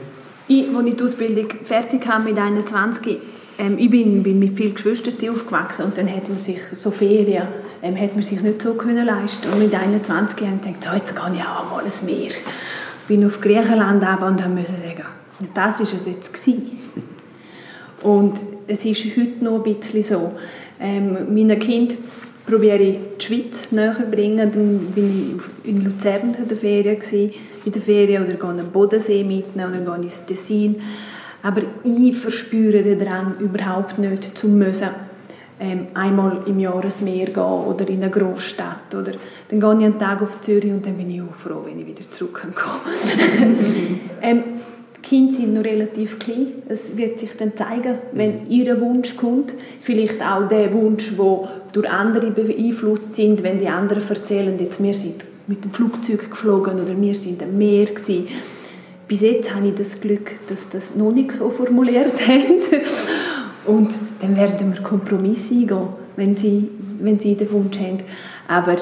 S5: Ich, als ich die Ausbildung fertig habe mit 21, ähm, ich bin, bin mit vielen Geschwistern aufgewachsen und dann hat man sich so Ferien ähm, hat man sich nicht so können leisten und mit 21 habe ich gedacht, so, jetzt gehe ich auch mal ins Meer. Ich bin auf Griechenland aber und musste sagen, und das war es jetzt gewesen. Und es ist heute noch ein bisschen so. Ähm, meinen Kind probiere ich die Schweiz näher zu bringen. Dann bin ich in Luzern in der Ferien, in der Ferien oder gehe am Bodensee mitnehmen oder gehe ins Tessin. Aber ich verspüre den Drang überhaupt nicht zu müssen, ähm, einmal im Jahr ins Meer gehen oder in eine Großstadt. Oder dann gehe ich einen Tag auf Zürich und dann bin ich auch froh, wenn ich wieder zurückkomme. ähm, Kinder sind noch relativ klein. Es wird sich dann zeigen, wenn mhm. ihr Wunsch kommt. Vielleicht auch der Wunsch, der durch andere beeinflusst sind, wenn die anderen erzählen, jetzt wir sind mit dem Flugzeug geflogen oder wir sind am Meer gewesen. Bis jetzt habe ich das Glück, dass das noch nicht so formuliert haben. Und dann werden wir Kompromisse eingehen, wenn sie, wenn sie den Wunsch haben. Aber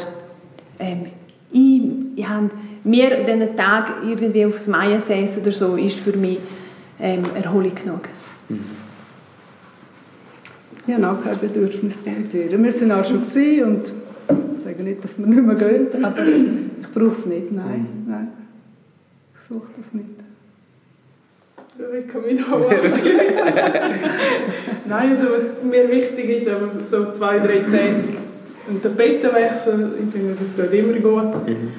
S5: ähm, ich, ich habe mir diesen Tag irgendwie aufs Maya-See oder so, ist für mich ähm, Erholung genug. Mhm.
S4: Ich habe auch kein Bedürfnis von Ferien. Wir waren auch schon und ich sage nicht, dass wir nicht mehr gehen, aber ich brauche es nicht, nein. Mhm. nein. Ich suche das nicht.
S3: Ich kann mich noch Nein, also was mir wichtig ist, aber so zwei, drei Tage und der Bettenwechsel, ich finde, das sollte immer gut. Mhm.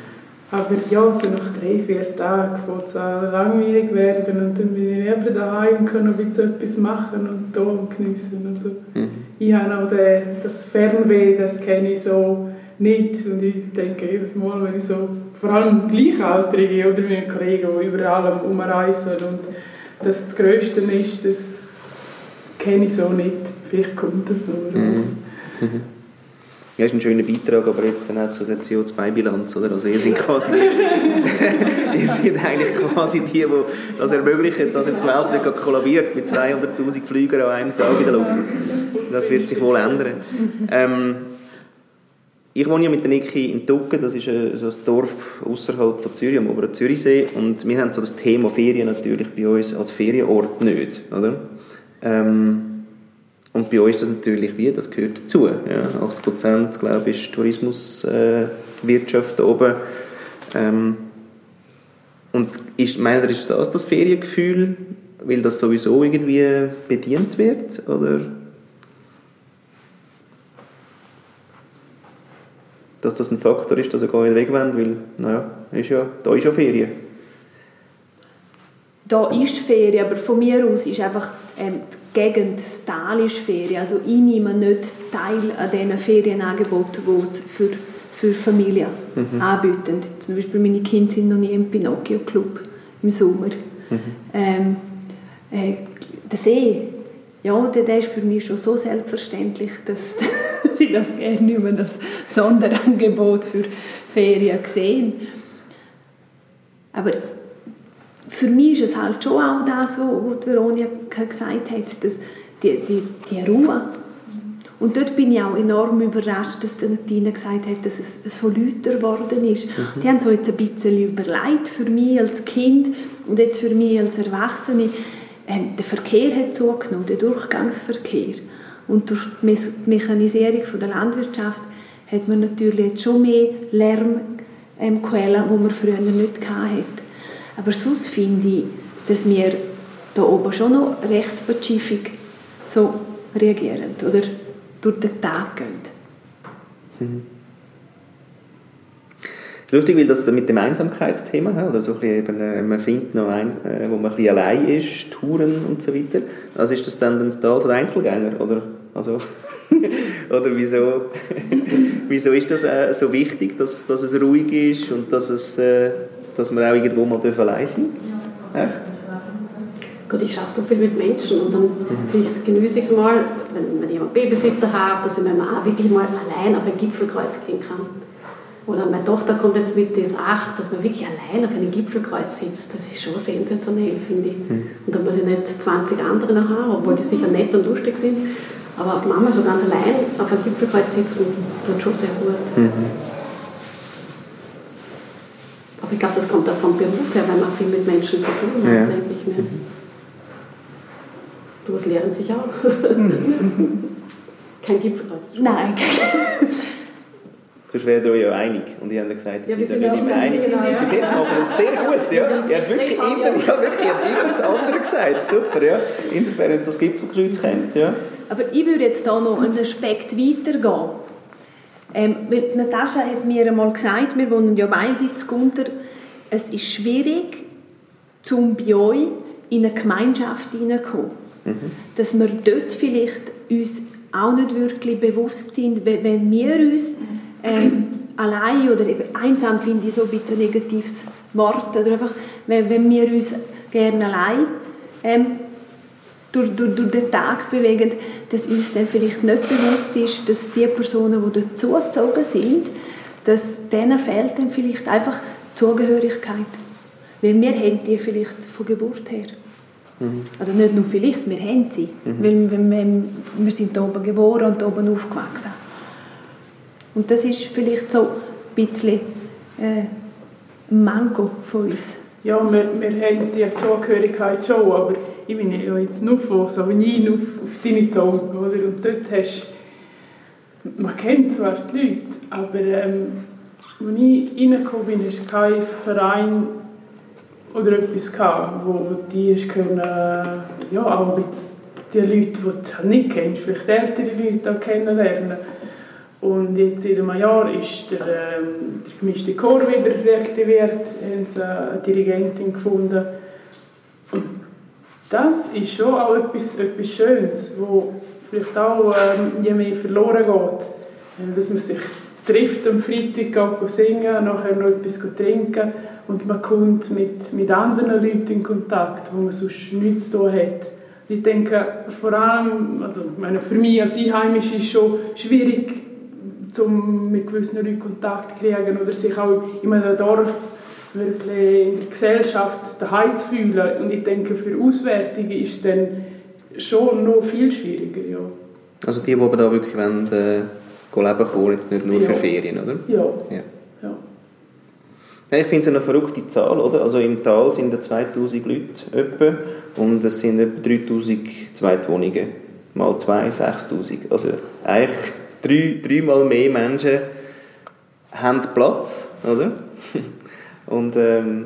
S3: Aber ja, so nach drei, vier Tagen fängt es an langweilig werden und dann bin ich lieber daheim und kann noch ein bisschen etwas machen und da geniessen und so. Mhm. Ich habe auch den, das Fernweh, das kenne ich so nicht und ich denke jedes Mal, wenn ich so, vor allem Gleichaltrige oder meine Kollegen, die überall umreisen und das das Größte ist, das kenne ich so nicht. Vielleicht kommt das noch. Mhm. Mhm.
S2: Ja, ist ein schöner Beitrag, aber jetzt dann auch zu der CO2-Bilanz, oder? Also ihr seid quasi, ihr seid eigentlich quasi die, die das ermöglichen, dass jetzt die Welt nicht kollabiert mit 200'000 Flügern an einem Tag in der Luft. Das wird sich wohl ändern. Ähm, ich wohne ja mit der Niki in Tucken, das ist ein, so ein Dorf außerhalb von Zürich, am oberen Zürichsee, und wir haben so das Thema Ferien natürlich bei uns als Ferienort nicht, oder? Ähm, und bei uns ist das natürlich wie, das gehört dazu. Ja, 80 Prozent, glaube ich, Tourismuswirtschaft äh, oben. Ähm, und ist, meint ihr, ist das das Feriengefühl, weil das sowieso irgendwie bedient wird? Oder? Dass das ein Faktor ist, dass er gar nicht weg weil, naja, ist ja, da ist ja Ferien.
S5: Da ist Ferien, aber von mir aus ist einfach ähm, Gegend, das Tal ist Ferien. Also ich nehme nicht teil an diesen Ferienangeboten, die es für, für Familien mhm. anbieten. Zum Beispiel meine Kinder sind noch nie im Pinocchio-Club im Sommer. Mhm. Ähm, äh, der See, ja, der, der ist für mich schon so selbstverständlich, dass, sie das gerne nicht mehr als Sonderangebot für Ferien sehen. Aber für mich ist es halt schon auch das, was Veronika gesagt hat, dass die, die, die Ruhe. Und dort bin ich auch enorm überrascht, dass Tina gesagt hat, dass es so lauter geworden ist. Mhm. Die haben so jetzt ein bisschen überlegt für mich als Kind und jetzt für mich als Erwachsene. Ähm, der Verkehr hat zugenommen, der Durchgangsverkehr. Und durch die Mechanisierung der Landwirtschaft hat man natürlich jetzt schon mehr Lärmquellen, ähm, die man früher nicht hatte. Aber sonst finde ich, dass wir da oben schon noch recht pazifik so reagieren oder durch den Tag gehen.
S2: Mhm. Lustig, weil das mit dem Einsamkeitsthema, oder so ein eben, äh, man findet noch ein, äh, wo man ein allein ist, Touren und so weiter. Also ist das dann das Tal der Einzelgänger, oder? Also, oder wieso, wieso ist das äh, so wichtig, dass, dass es ruhig ist und dass, es, dass man auch irgendwo mal allein sein Echt?
S6: Gut, ich schaue so viel mit Menschen und dann mhm. genieße ich es mal, wenn, wenn jemand Babysitter hat, dass ich mir auch wirklich mal allein auf ein Gipfelkreuz gehen kann. Oder meine Tochter kommt jetzt mit, die ist acht, dass man wirklich allein auf einem Gipfelkreuz sitzt. Das ist schon sensationell, finde ich. Mhm. Und da muss ich nicht 20 andere noch haben, obwohl die sicher nett und lustig sind. Aber Mama so ganz allein auf einem Gipfelkreuz sitzen, tut schon sehr gut. Mhm. Aber ich glaube, das kommt auch vom Beruf her, weil man viel mit Menschen zu tun hat, ja. denke ich mir. Mhm. Du was lernen sich auch. Mhm. Kein Gipfelkreuz.
S5: Nein,
S2: Sonst wären wir ja einig. Und ich habe gesagt, ja, wir sind nicht immer einig. Genau, ja. Bis jetzt machen wir das sehr gut. Ja. Er hat wirklich immer, ja, wirklich, hat immer das andere gesagt. Super, ja. Insofern, wenn das Gipfelkreuz kennt. Ja.
S5: Aber ich würde jetzt hier noch einen Aspekt weitergehen. Ähm, weil Natascha hat mir einmal gesagt, wir wohnen ja beide zu Gunter, es ist schwierig, zum bei euch in eine Gemeinschaft hineinzukommen. Mhm. Dass wir dort vielleicht uns auch nicht wirklich bewusst sind, wenn wir uns ähm, allein oder eben einsam finde ich so ein bisschen ein negatives Wort. Oder einfach, wenn, wenn wir uns gerne allein ähm, durch, durch, durch den Tag bewegen, dass uns dann vielleicht nicht bewusst ist, dass die Personen, die dazugezogen sind, dass denen fehlt dann vielleicht einfach Zugehörigkeit. Weil wir haben die vielleicht von Geburt her. Mhm. Also nicht nur vielleicht, wir haben sie. Mhm. Weil wir, wir sind hier oben geboren und hier oben aufgewachsen. Und das ist vielleicht so ein bisschen äh, ein Manko von uns.
S3: Ja, wir, wir haben die Zugehörigkeit schon, aber ich bin ja jetzt nur von Sauvigny auf, auf deine Zone, oder? Und dort hast man kennt zwar die Leute, aber ähm, als ich reingekommen bin, ist kein Verein oder etwas gehabt, wo die können, ja, auch die Leute, die du nicht kennst, vielleicht ältere Leute auch kennenlernen und jetzt seit einem Jahr ist der, ähm, der gemischte Chor wieder reaktiviert, haben sie eine Dirigentin gefunden. Das ist schon auch etwas, etwas Schönes, wo vielleicht auch ähm, je mehr verloren geht. Äh, dass man sich trifft am Freitag, geht singen, nachher noch etwas trinken und man kommt mit, mit anderen Leuten in Kontakt, wo man sonst nichts zu tun hat. Ich denke, vor allem, also meine, für mich als Einheimische ist es schon schwierig, um mit gewissen Leuten Kontakt zu kriegen oder sich auch in einem Dorf wirklich in der Gesellschaft daheim zu fühlen. Und ich denke, für Auswärtige ist es dann schon noch viel schwieriger. Ja.
S2: Also die, die aber da wirklich wollen, äh, leben kommen, jetzt nicht nur ja. für Ferien, oder?
S3: Ja. ja. ja.
S2: Ich finde es eine verrückte Zahl, oder? Also im Tal sind da 2000 Leute etwa und es sind etwa 3000 Zweitwohnungen. Mal zwei, 6000. Also eigentlich drei, dreimal mehr Menschen haben Platz, oder? Und, ähm,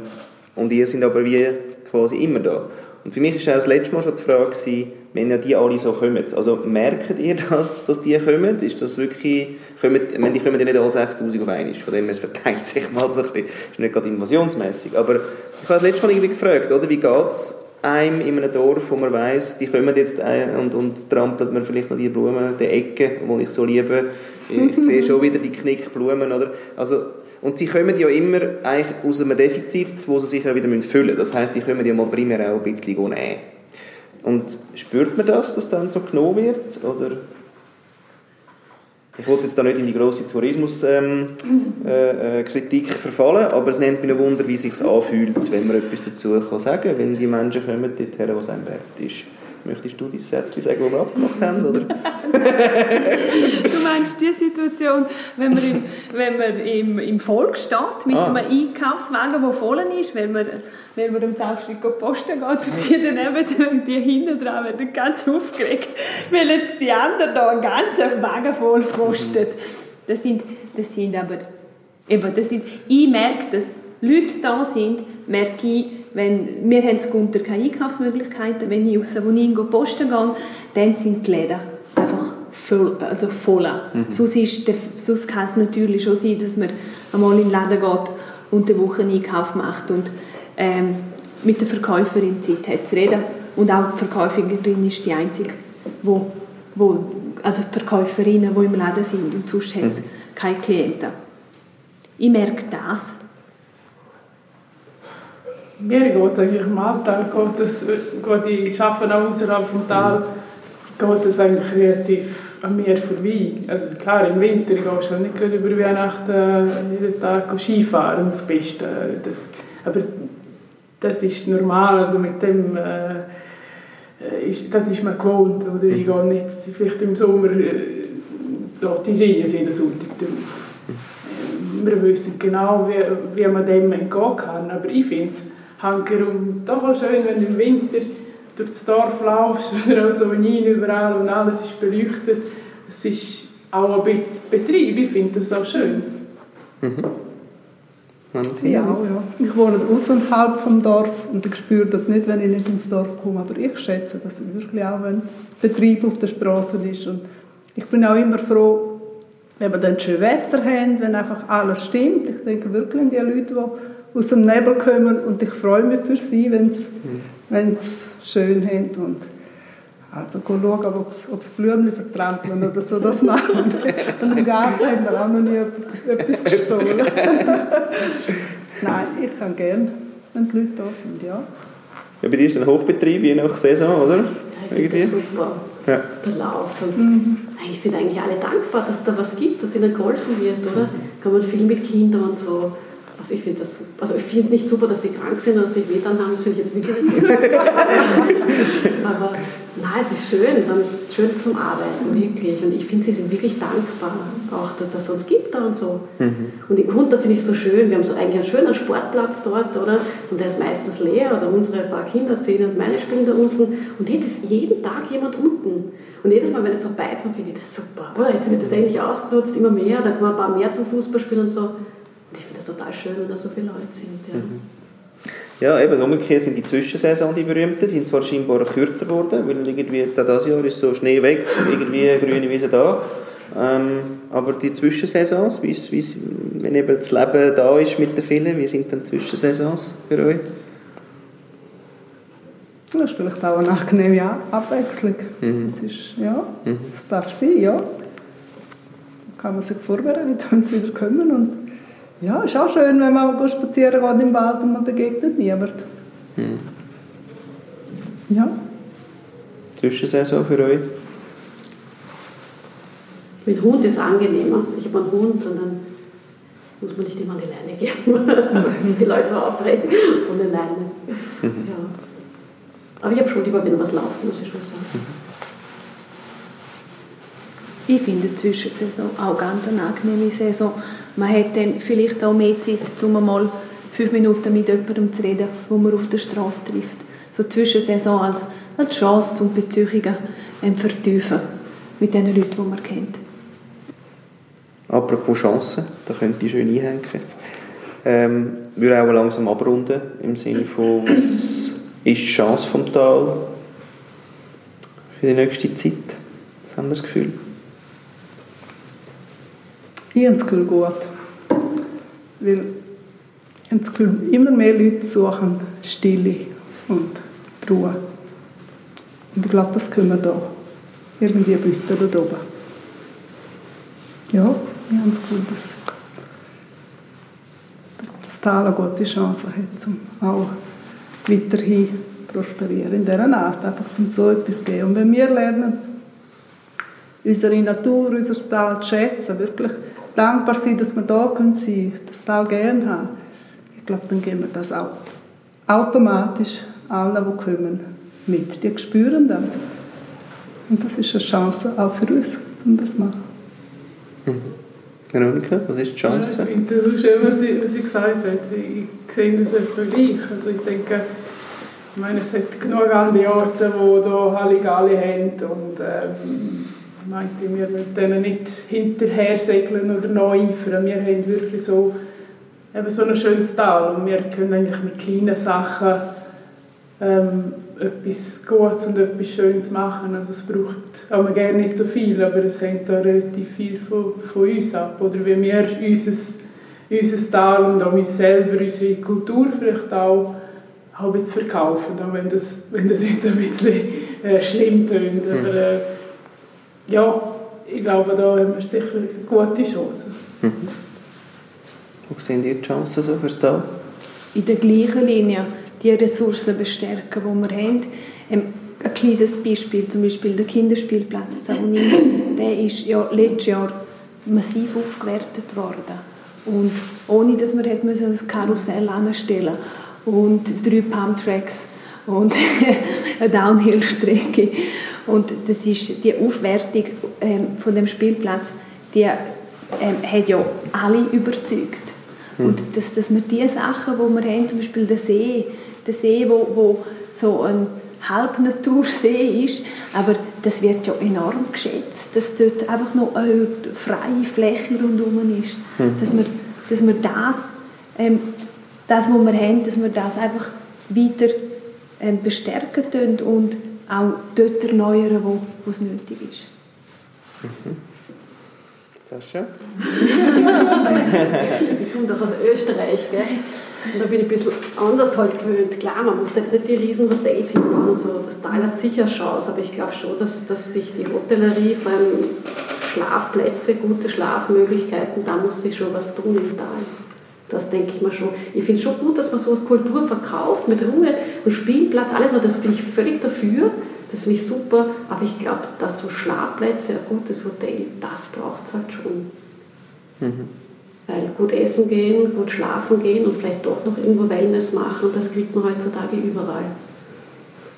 S2: und ihr sind aber wie quasi immer da. Und für mich war das letzte Mal schon die Frage, gewesen, wenn ja die alle so kommen. Also merkt ihr das, dass die kommen? Ist das wirklich, kommen, die kommen ja nicht alle 6000 auf einmal, von dem her es verteilt sich mal so ein bisschen, ist nicht gerade invasionsmässig. Aber ich habe das letzte Mal irgendwie gefragt, oder, wie geht es einem in einem Dorf, wo man weiß, die kommen jetzt und, und trampelt man vielleicht noch die Blumen, die Ecke, die ich so liebe. Ich sehe schon wieder die Knickblumen, oder? Also, und sie kommen ja immer eigentlich aus einem Defizit, wo sie sich ja wieder füllen müssen. Das heißt, die kommen ja mal primär auch ein bisschen nehmen. Und spürt man das, dass dann so genommen wird? Oder? Ich wollte jetzt da nicht in die grosse Tourismuskritik ähm, äh, äh verfallen, aber es nimmt mich ein Wunder, wie es sich anfühlt, wenn man etwas dazu kann sagen kann, wenn die Menschen kommen dorthin, wo es einem wert ist. Möchtest du dein Sätzchen sagen, das wir abgemacht haben? Oder? du
S5: meinst die Situation, wenn man im, wenn man im, im Volk steht, mit ah. einem Einkaufswagen, der voll ist, wenn man, wenn man am Samstag posten geht und die daneben, die hinten dran werden ganz aufgeregt, weil jetzt die anderen da einen ganzen Wagen voll posten. Das sind, das sind aber, eben, das sind, ich merke, dass Leute da sind, merke ich, wenn, wir haben in Gunter keine Einkaufsmöglichkeiten. Wenn ich raus, wo ich posten gehe, dann sind die Läden einfach voll. Also voll. Mhm. Sonst, ist der, sonst kann es natürlich schon sein, dass man einmal in den Laden geht und eine Woche einen Einkauf macht und ähm, mit der Verkäuferin Zeit hat zu reden. Und auch die Verkäuferin ist die Einzige, wo, wo, also die Verkäuferinnen, die im Laden sind und sonst mhm. hat es keine Klienten. Ich merke das
S3: mir geht es eigentlich im Alltag, geht es, geht ich arbeite auch außerhalb vom Tal, geht es eigentlich relativ an mir vorbei. Also klar, im Winter gehst du nicht gerade über Weihnachten äh, jeden Tag Skifahren auf die Piste. Das, aber das ist normal, also mit dem, äh, ist, das ist man gewohnt. Oder ich gehe nicht, vielleicht im Sommer, äh, die Schiene sind jeden Sonntag drauf. Wir wissen genau, wie, wie man dem entgehen kann, aber ich finde es Hankerum. Doch auch schön, wenn du im Winter durch das Dorf laufst oder so rein überall und alles ist beleuchtet. Es ist auch ein bisschen Betrieb, ich finde das auch schön. Mhm.
S4: Ja, ja. Ich wohne außerhalb vom Dorf und ich spüre das nicht, wenn ich nicht ins Dorf komme. Aber ich schätze das wirklich auch, wenn Betrieb auf der Straße ist. Und ich bin auch immer froh, wenn wir dann schön Wetter haben, wenn einfach alles stimmt. Ich denke wirklich an die Leute, die aus dem Nebel kommen und ich freue mich für sie, wenn sie mhm. schön haben und also schauen, ob sie Blümchen vertrampeln oder so das machen. und im Garten haben wir auch noch nie etwas gestohlen. Nein, ich kann gerne, wenn die Leute da sind, ja.
S2: Ja, bei dir ist ein Hochbetrieb, je nach Saison, oder?
S6: Ja, ich das super. Ja. Das läuft und mhm. eigentlich sind eigentlich alle dankbar, dass da was gibt, dass ihnen geholfen wird, oder? Mhm. Kann man viel mit Kindern und so also ich finde das also ich finde nicht super, dass sie krank sind oder sich wehtan haben, das finde ich jetzt wirklich nicht Aber nein, es ist schön, dann schön zum Arbeiten, wirklich. Und ich finde, sie sind wirklich dankbar, auch dass, dass es uns gibt da und so. Mhm. Und im Hund, da finde ich so schön, wir haben so eigentlich einen schönen Sportplatz dort, oder? Und der ist meistens leer, oder unsere paar Kinder, zehn und meine spielen da unten. Und jetzt ist jeden Tag jemand unten. Und jedes Mal, wenn ich vorbeifahre, finde ich das super. Oder jetzt wird das endlich ausgenutzt, immer mehr, da kommen ein paar mehr zum Fußballspielen und so das total schön, wenn da so viele Leute sind. Ja. Mhm.
S2: Ja, eben, umgekehrt sind die Zwischensaison die berühmten, sind zwar scheinbar kürzer geworden, weil irgendwie dieses Jahr ist so Schnee weg, irgendwie grüne Wiese da. Ähm, aber die Zwischensaisons, wie's, wie's, wenn eben das Leben da ist mit den vielen, wie sind dann die Zwischensaisons für euch?
S4: Das ist vielleicht auch eine angenehme Abwechslung. Mhm. Das ist, ja, mhm. das darf sein, ja. Da kann man sich vorbereiten, wenn sie wieder kommen und ja, ist auch schön, wenn man spazieren geht im Wald und man begegnet niemand. Hm. Ja.
S2: Zwischensaison für euch?
S6: Mit Hund ist es angenehmer. Ich habe einen Hund und dann muss man nicht immer an die Leine gehen, weil sich die Leute so aufregen ohne Leine. Mhm. Ja. Aber ich habe schon lieber, wenn was läuft, muss ich schon sagen. Mhm.
S5: Ich finde die Zwischensaison auch ganz eine angenehme Saison. Man hat dann vielleicht auch mehr Zeit, um mal fünf Minuten mit jemandem zu reden, wo man auf der Straße trifft. So Zwischensaison als, als Chance zum Beziehungen ähm, vertiefen mit den Leuten, die man kennt.
S2: Apropos Chancen, da könnte ich schön einhängen. Ähm, wir auch langsam abrunden im Sinne von, was ist die Chance vom Tal für die nächste Zeit? Was haben wir das Gefühl?
S4: Ich habe das gut. Weil ich habe immer mehr Leute suchen Stille und Ruhe. Und ich glaube, das können wir da irgendwie bieten da oben. Ja, ich habe das Gefühl, dass das Tal eine gute Chance hat, um auch weiterhin prosperieren in dieser Art, einfach zum so etwas geben. Und wenn wir lernen, unsere Natur, unser Tal zu schätzen, wirklich dankbar sein, dass wir da sein können, das Tal gerne haben. Ich glaube, dann geben wir das auch automatisch allen, die kommen, mit. Die spüren das. Und das ist eine Chance auch für uns, um das zu machen.
S2: Mhm. Veronika, was ist die Chance?
S3: Ja, ich finde das so schön, was sie, was sie gesagt hat. Ich sehe das etwa gleich. Also ich denke, ich meine, es hat genug andere Orte, die hier Halligalli haben und ähm, meinte, wir wollen denen nicht hinterher segeln oder noch eifern. Wir haben wirklich so, eben so ein schönes Tal und wir können eigentlich mit kleinen Sachen ähm, etwas Gutes und etwas Schönes machen. Also es braucht auch gerne nicht so viel, aber es hängt da relativ viel von, von uns ab. Oder wie wir unser, Tal und auch uns selber, unsere Kultur vielleicht auch, auch verkaufen, auch wenn das, wenn das jetzt ein bisschen äh, schlimm tönt. Aber äh, ja, ich glaube, da haben wir sicher eine gute Chance. Mhm.
S2: Wo sehen ihr die Chancen so fürs Tal?
S5: In der gleichen Linie die Ressourcen bestärken, die wir haben. Ähm, ein kleines Beispiel, zum Beispiel der Kinderspielplatz Zaunin, der ist ja letztes Jahr massiv aufgewertet worden. Und ohne, dass man hätte müssen das Karussell anstellen und drei Pumptracks und eine Downhill-Strecke. Und das ist die Aufwertung ähm, von dem Spielplatz, die ähm, hat ja alle überzeugt. Mhm. Und dass, dass wir die Sachen, die wir haben, zum Beispiel den See, der See, wo, wo so ein Halbnatursee ist, aber das wird ja enorm geschätzt, dass dort einfach noch eine freie Fläche rundherum ist, mhm. dass, wir, dass wir das, ähm, das, was wir haben, dass wir das einfach weiter ähm, bestärken und auch dort erneuern, wo, wo es nötig ist.
S2: Mhm. Sascha?
S6: ich komme doch aus Österreich, gell? Und da bin ich ein bisschen anders halt gewöhnt. Klar, man muss jetzt nicht die riesen Hotels hinbauen, so. das Teil hat sicher Chance, aber ich glaube schon, dass, dass sich die Hotellerie, vor allem Schlafplätze, gute Schlafmöglichkeiten, da muss sich schon was tun im Tal. Das denke ich mir schon. Ich finde schon gut, dass man so Kultur verkauft mit Ruhe und Spielplatz, alles, das bin ich völlig dafür. Das finde ich super, aber ich glaube, dass so Schlafplätze, ein gutes Hotel, das braucht es halt schon. Mhm. Weil gut essen gehen, gut schlafen gehen und vielleicht doch noch irgendwo Wellness machen, das kriegt man heutzutage überall.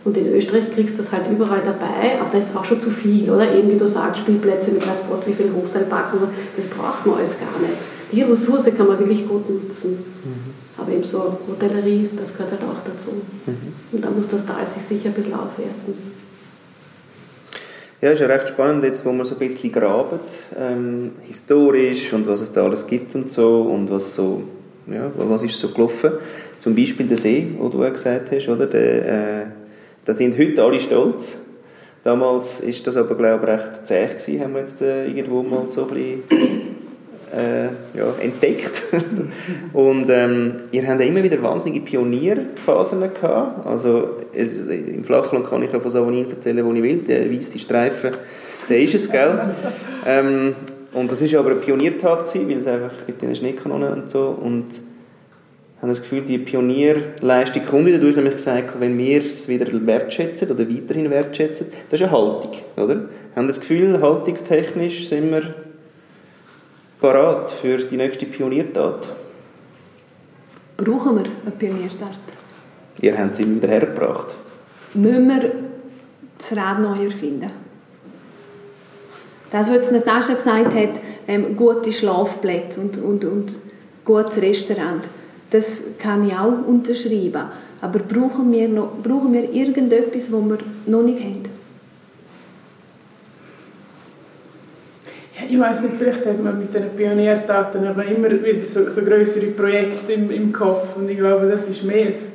S6: Und in Österreich kriegst du das halt überall dabei, aber das ist auch schon zu viel, oder? Eben wie du sagst, Spielplätze mit weiß Gott, wie viele Hochseilparks und so, das braucht man alles gar nicht. Die Ressource kann man wirklich gut nutzen. Mhm. Aber eben so Hotellerie, das gehört halt auch dazu. Mhm. Und da muss das da sich sicher ein bisschen aufwerten.
S2: Ja, ist ja recht spannend, jetzt, wo man so ein bisschen graben, ähm, historisch und was es da alles gibt und so und was so, ja, was ist so gelaufen. Zum Beispiel der See, wo du auch gesagt hast, oder? Der, äh, da sind heute alle stolz. Damals ist das aber, glaube ich, recht zäh gewesen, haben wir jetzt äh, irgendwo mal so ein bisschen äh, ja, entdeckt. und ähm, ihr habt ja immer wieder wahnsinnige Pionierphasen gehabt. Also es, im Flachland kann ich ja von Savonin erzählen, wo ich will. Der weiße Streifen, der ist es, gell? ähm, und das ist aber eine Pioniertat weil es einfach mit den Schneekanonen und so und haben das Gefühl, die Pionierleistung kommt wieder. Du hast nämlich gesagt, wenn wir es wieder wertschätzen oder weiterhin wertschätzen, das ist eine Haltung, oder? Haben das Gefühl, haltungstechnisch sind wir parat für die nächste Pioniertat?
S5: Brauchen wir eine Pioniertat?
S2: Ihr habt sie wieder hergebracht.
S5: Müssen wir das Rad neu erfinden? Das, was jetzt Natascha gesagt hat, ähm, gute Schlafplätze und, und, und gutes Restaurant, das kann ich auch unterschreiben. Aber brauchen wir, noch, brauchen wir irgendetwas, was wir noch nicht haben?
S3: Ich weiß nicht, vielleicht hat man mit den Pioniertaten aber immer wieder so, so größere Projekte im, im Kopf. Und ich glaube, das ist mehr als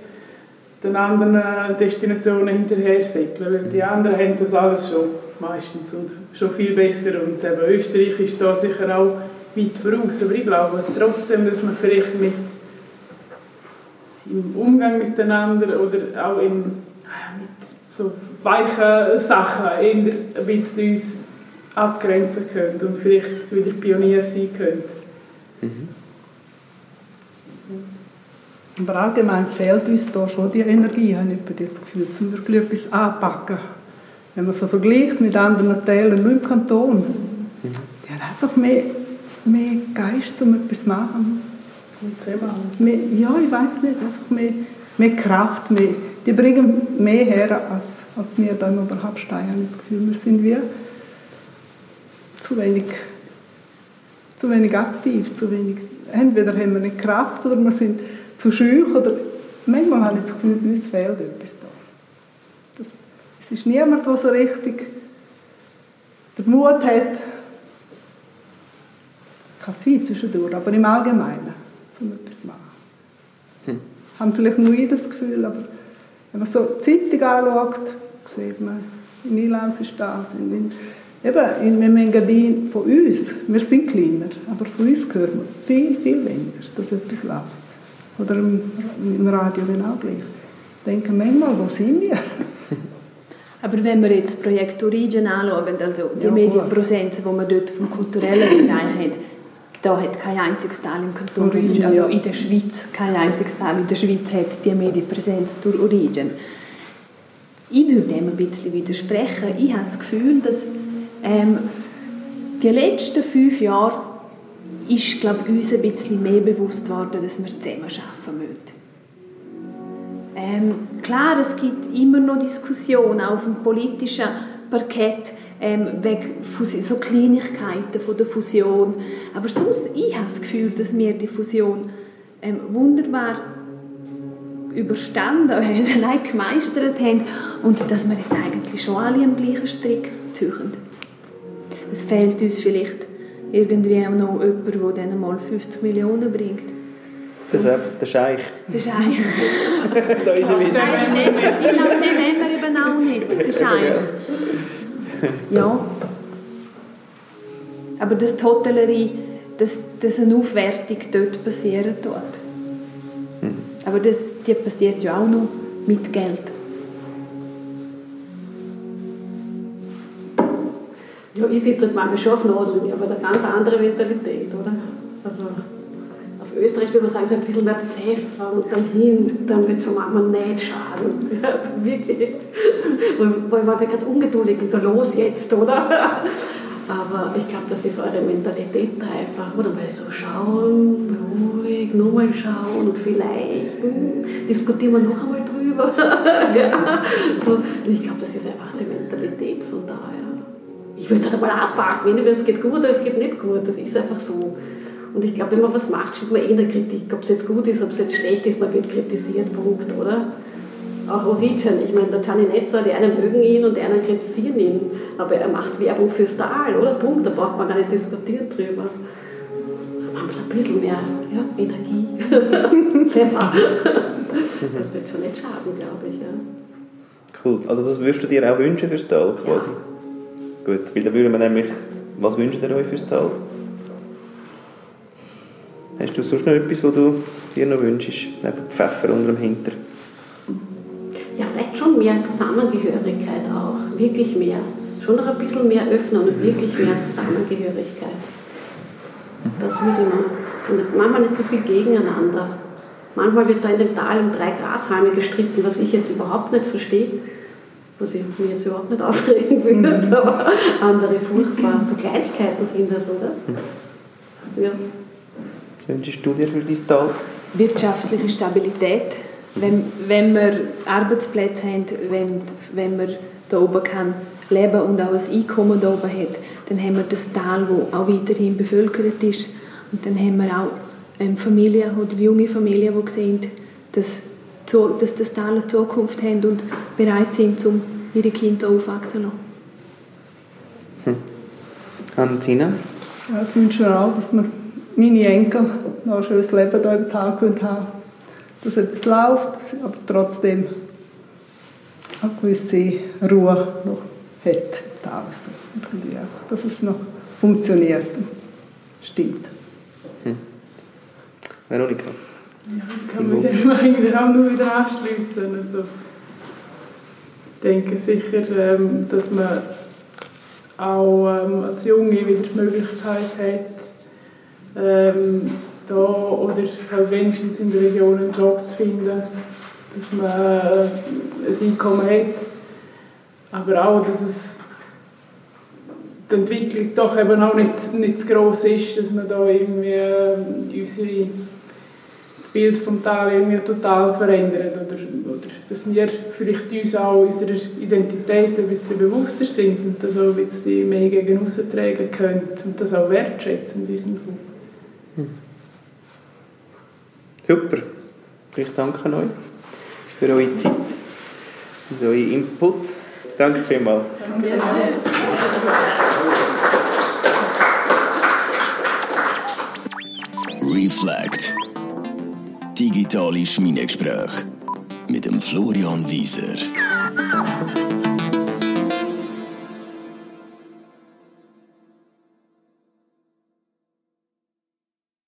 S3: den anderen Destinationen hinterher segeln, weil die anderen haben das alles schon meistens und schon viel besser. Und eben Österreich ist da sicher auch weit voraus, aber ich glaube trotzdem, dass man vielleicht mit im Umgang miteinander oder auch in, mit so weichen Sachen ein bisschen uns abgrenzen könnt und vielleicht wieder Pionier sein könnt. Mhm.
S4: Aber allgemein fehlt uns da schon die Energie, habe ich das Gefühl, um wirklich etwas anpacken. wenn man so vergleicht mit anderen Teilen nur im Kanton, die haben einfach mehr, mehr Geist, um etwas zu machen. Mehr, ja, ich weiß nicht, einfach mehr, mehr Kraft, mehr, die bringen mehr her, als, als wir da im Oberhalbstein haben das Gefühl, wir sind wie zu wenig, zu wenig aktiv, zu wenig, entweder haben wir nicht Kraft oder wir sind zu schüch oder manchmal habe ich das Gefühl, uns fehlt etwas da. Das, es ist niemand, der so richtig den Mut hat, kann sein zwischendurch, aber im Allgemeinen, um etwas zu machen. Hm. Haben vielleicht nur ich das Gefühl, aber wenn man so die Zeitung anschaut, sieht man, in Irland ist das, in, eben in Mengadin von uns, wir sind kleiner, aber von uns hören wir viel, viel weniger, dass etwas läuft. Oder im, im Radio genau gleich. Ich denke manchmal, wo sind wir?
S5: Aber wenn wir jetzt das Projekt Origin anschauen, also die ja, Medienpräsenz, die wir dort vom kulturellen Bereich haben, da hat kein einziges Teil im Kanton Origin, also in der Schweiz, kein einziges Teil in der Schweiz hat die Medienpräsenz durch Origin. Ich würde dem ein bisschen widersprechen. Ich habe das Gefühl, dass ähm, die letzten fünf Jahre ist, glaube uns ein bisschen mehr bewusst worden, dass wir zusammen arbeiten müssen. Ähm, klar, es gibt immer noch Diskussionen auf dem politischen Parkett ähm, wegen so Kleinigkeiten von der Fusion. Aber sonst, ich habe das Gefühl, dass wir die Fusion ähm, wunderbar überstanden haben, nein, gemeistert haben und dass wir jetzt eigentlich schon alle am gleichen Strick ziehen. Es fehlt uns vielleicht irgendwie noch jemand, der dann mal 50 Millionen bringt.
S2: Das, der Scheich.
S5: Der Scheich.
S2: da ist er wieder.
S5: Den nehmen wir eben auch nicht, der Scheich. Ja. Aber dass die Hotellerie, dass, dass eine Aufwertung dort passieren tut. Hm. Aber das, die passiert ja auch noch mit Geld.
S6: Ja, ich sitze halt manchmal schon auf Nadeln, haben eine ganz andere Mentalität, oder? Also auf Österreich würde man sagen, so ein bisschen mehr Pfeffer und dann hin, dann wird es schon manchmal nicht schaden. Ja, also wirklich. Weil man wird ganz ungeduldig so los jetzt, oder? Aber ich glaube, das ist eure Mentalität einfach, oder? Weil so schauen, ruhig, nochmal schauen und vielleicht hm, diskutieren wir noch einmal drüber. ja. so, ich glaube, das ist einfach die Mentalität von daher ich würde es halt einmal abpacken, entweder es geht gut oder es geht nicht gut. Das ist einfach so. Und ich glaube, wenn man was macht, steht man eh in der Kritik. Ob es jetzt gut ist, ob es jetzt schlecht ist, man wird kritisiert, Punkt, oder? Auch Origin, ich meine, der Gianni Netzer, die einen mögen ihn und die anderen kritisieren ihn. Aber er macht Werbung fürs Tal, oder? Punkt, da braucht man gar nicht diskutieren drüber. So man ein bisschen mehr ja, Energie, Pfeffer. das wird schon nicht schaden, glaube ich. Ja.
S2: Cool. Also das würdest du dir auch wünschen fürs Tal quasi? Ja. Gut, weil dann würden wir nämlich, was wünscht ihr euch fürs Tal? Hast du sonst noch etwas, was du dir noch wünschst, neben Pfeffer unter dem Hinter?
S6: Ja, vielleicht schon mehr Zusammengehörigkeit auch, wirklich mehr. Schon noch ein bisschen mehr öffnen und wirklich mehr Zusammengehörigkeit. Das würde. Und manchmal nicht so viel gegeneinander. Manchmal wird da in dem Tal um drei Grashalme gestritten, was ich jetzt überhaupt nicht verstehe was ich mich jetzt überhaupt nicht aufregen würde, mhm. aber andere furchtbar. So Kleinigkeiten sind das, oder? Mhm. Ja.
S2: Du dir für dein Tal?
S5: Wirtschaftliche Stabilität. Wenn, wenn wir Arbeitsplätze haben, wenn, wenn wir da oben kann leben und auch ein Einkommen da oben hat, dann haben wir das Tal, das auch weiterhin bevölkert ist. Und dann haben wir auch Familien oder junge Familien, die sehen, dass dass das eine Zukunft haben und bereit sind, um ihre Kinder aufwachsen zu lassen.
S2: Hm. Und Tina?
S4: Ja, ich wünsche mir auch, dass wir meine Enkel noch ein schönes Leben hier im Tal haben dass etwas läuft, aber trotzdem eine gewisse Ruhe noch hat. Also, dass es noch funktioniert. Stimmt.
S2: Hm. Veronika?
S3: Ja, ich kann mir dem eigentlich auch nur wieder anschließen. Also, ich denke sicher, ähm, dass man auch ähm, als Junge wieder die Möglichkeit hat, ähm, da oder halt wenigstens in der Region einen Job zu finden, dass man äh, ein Einkommen hat. aber auch, dass es die Entwicklung doch eben auch nicht, nicht zu gross ist, dass man da irgendwie äh, unsere, das Bild vom Tal irgendwie total verändert oder, oder dass wir vielleicht uns auch unserer Identität ein bisschen bewusster sind und das auch ein bisschen mehr gegen tragen können und das auch wertschätzen irgendwo.
S2: Super. Ich danke euch für eure Zeit und eure Inputs. Danke vielmals.
S1: Reflect. Digitale Schmiedegespräche mit dem Florian Wieser.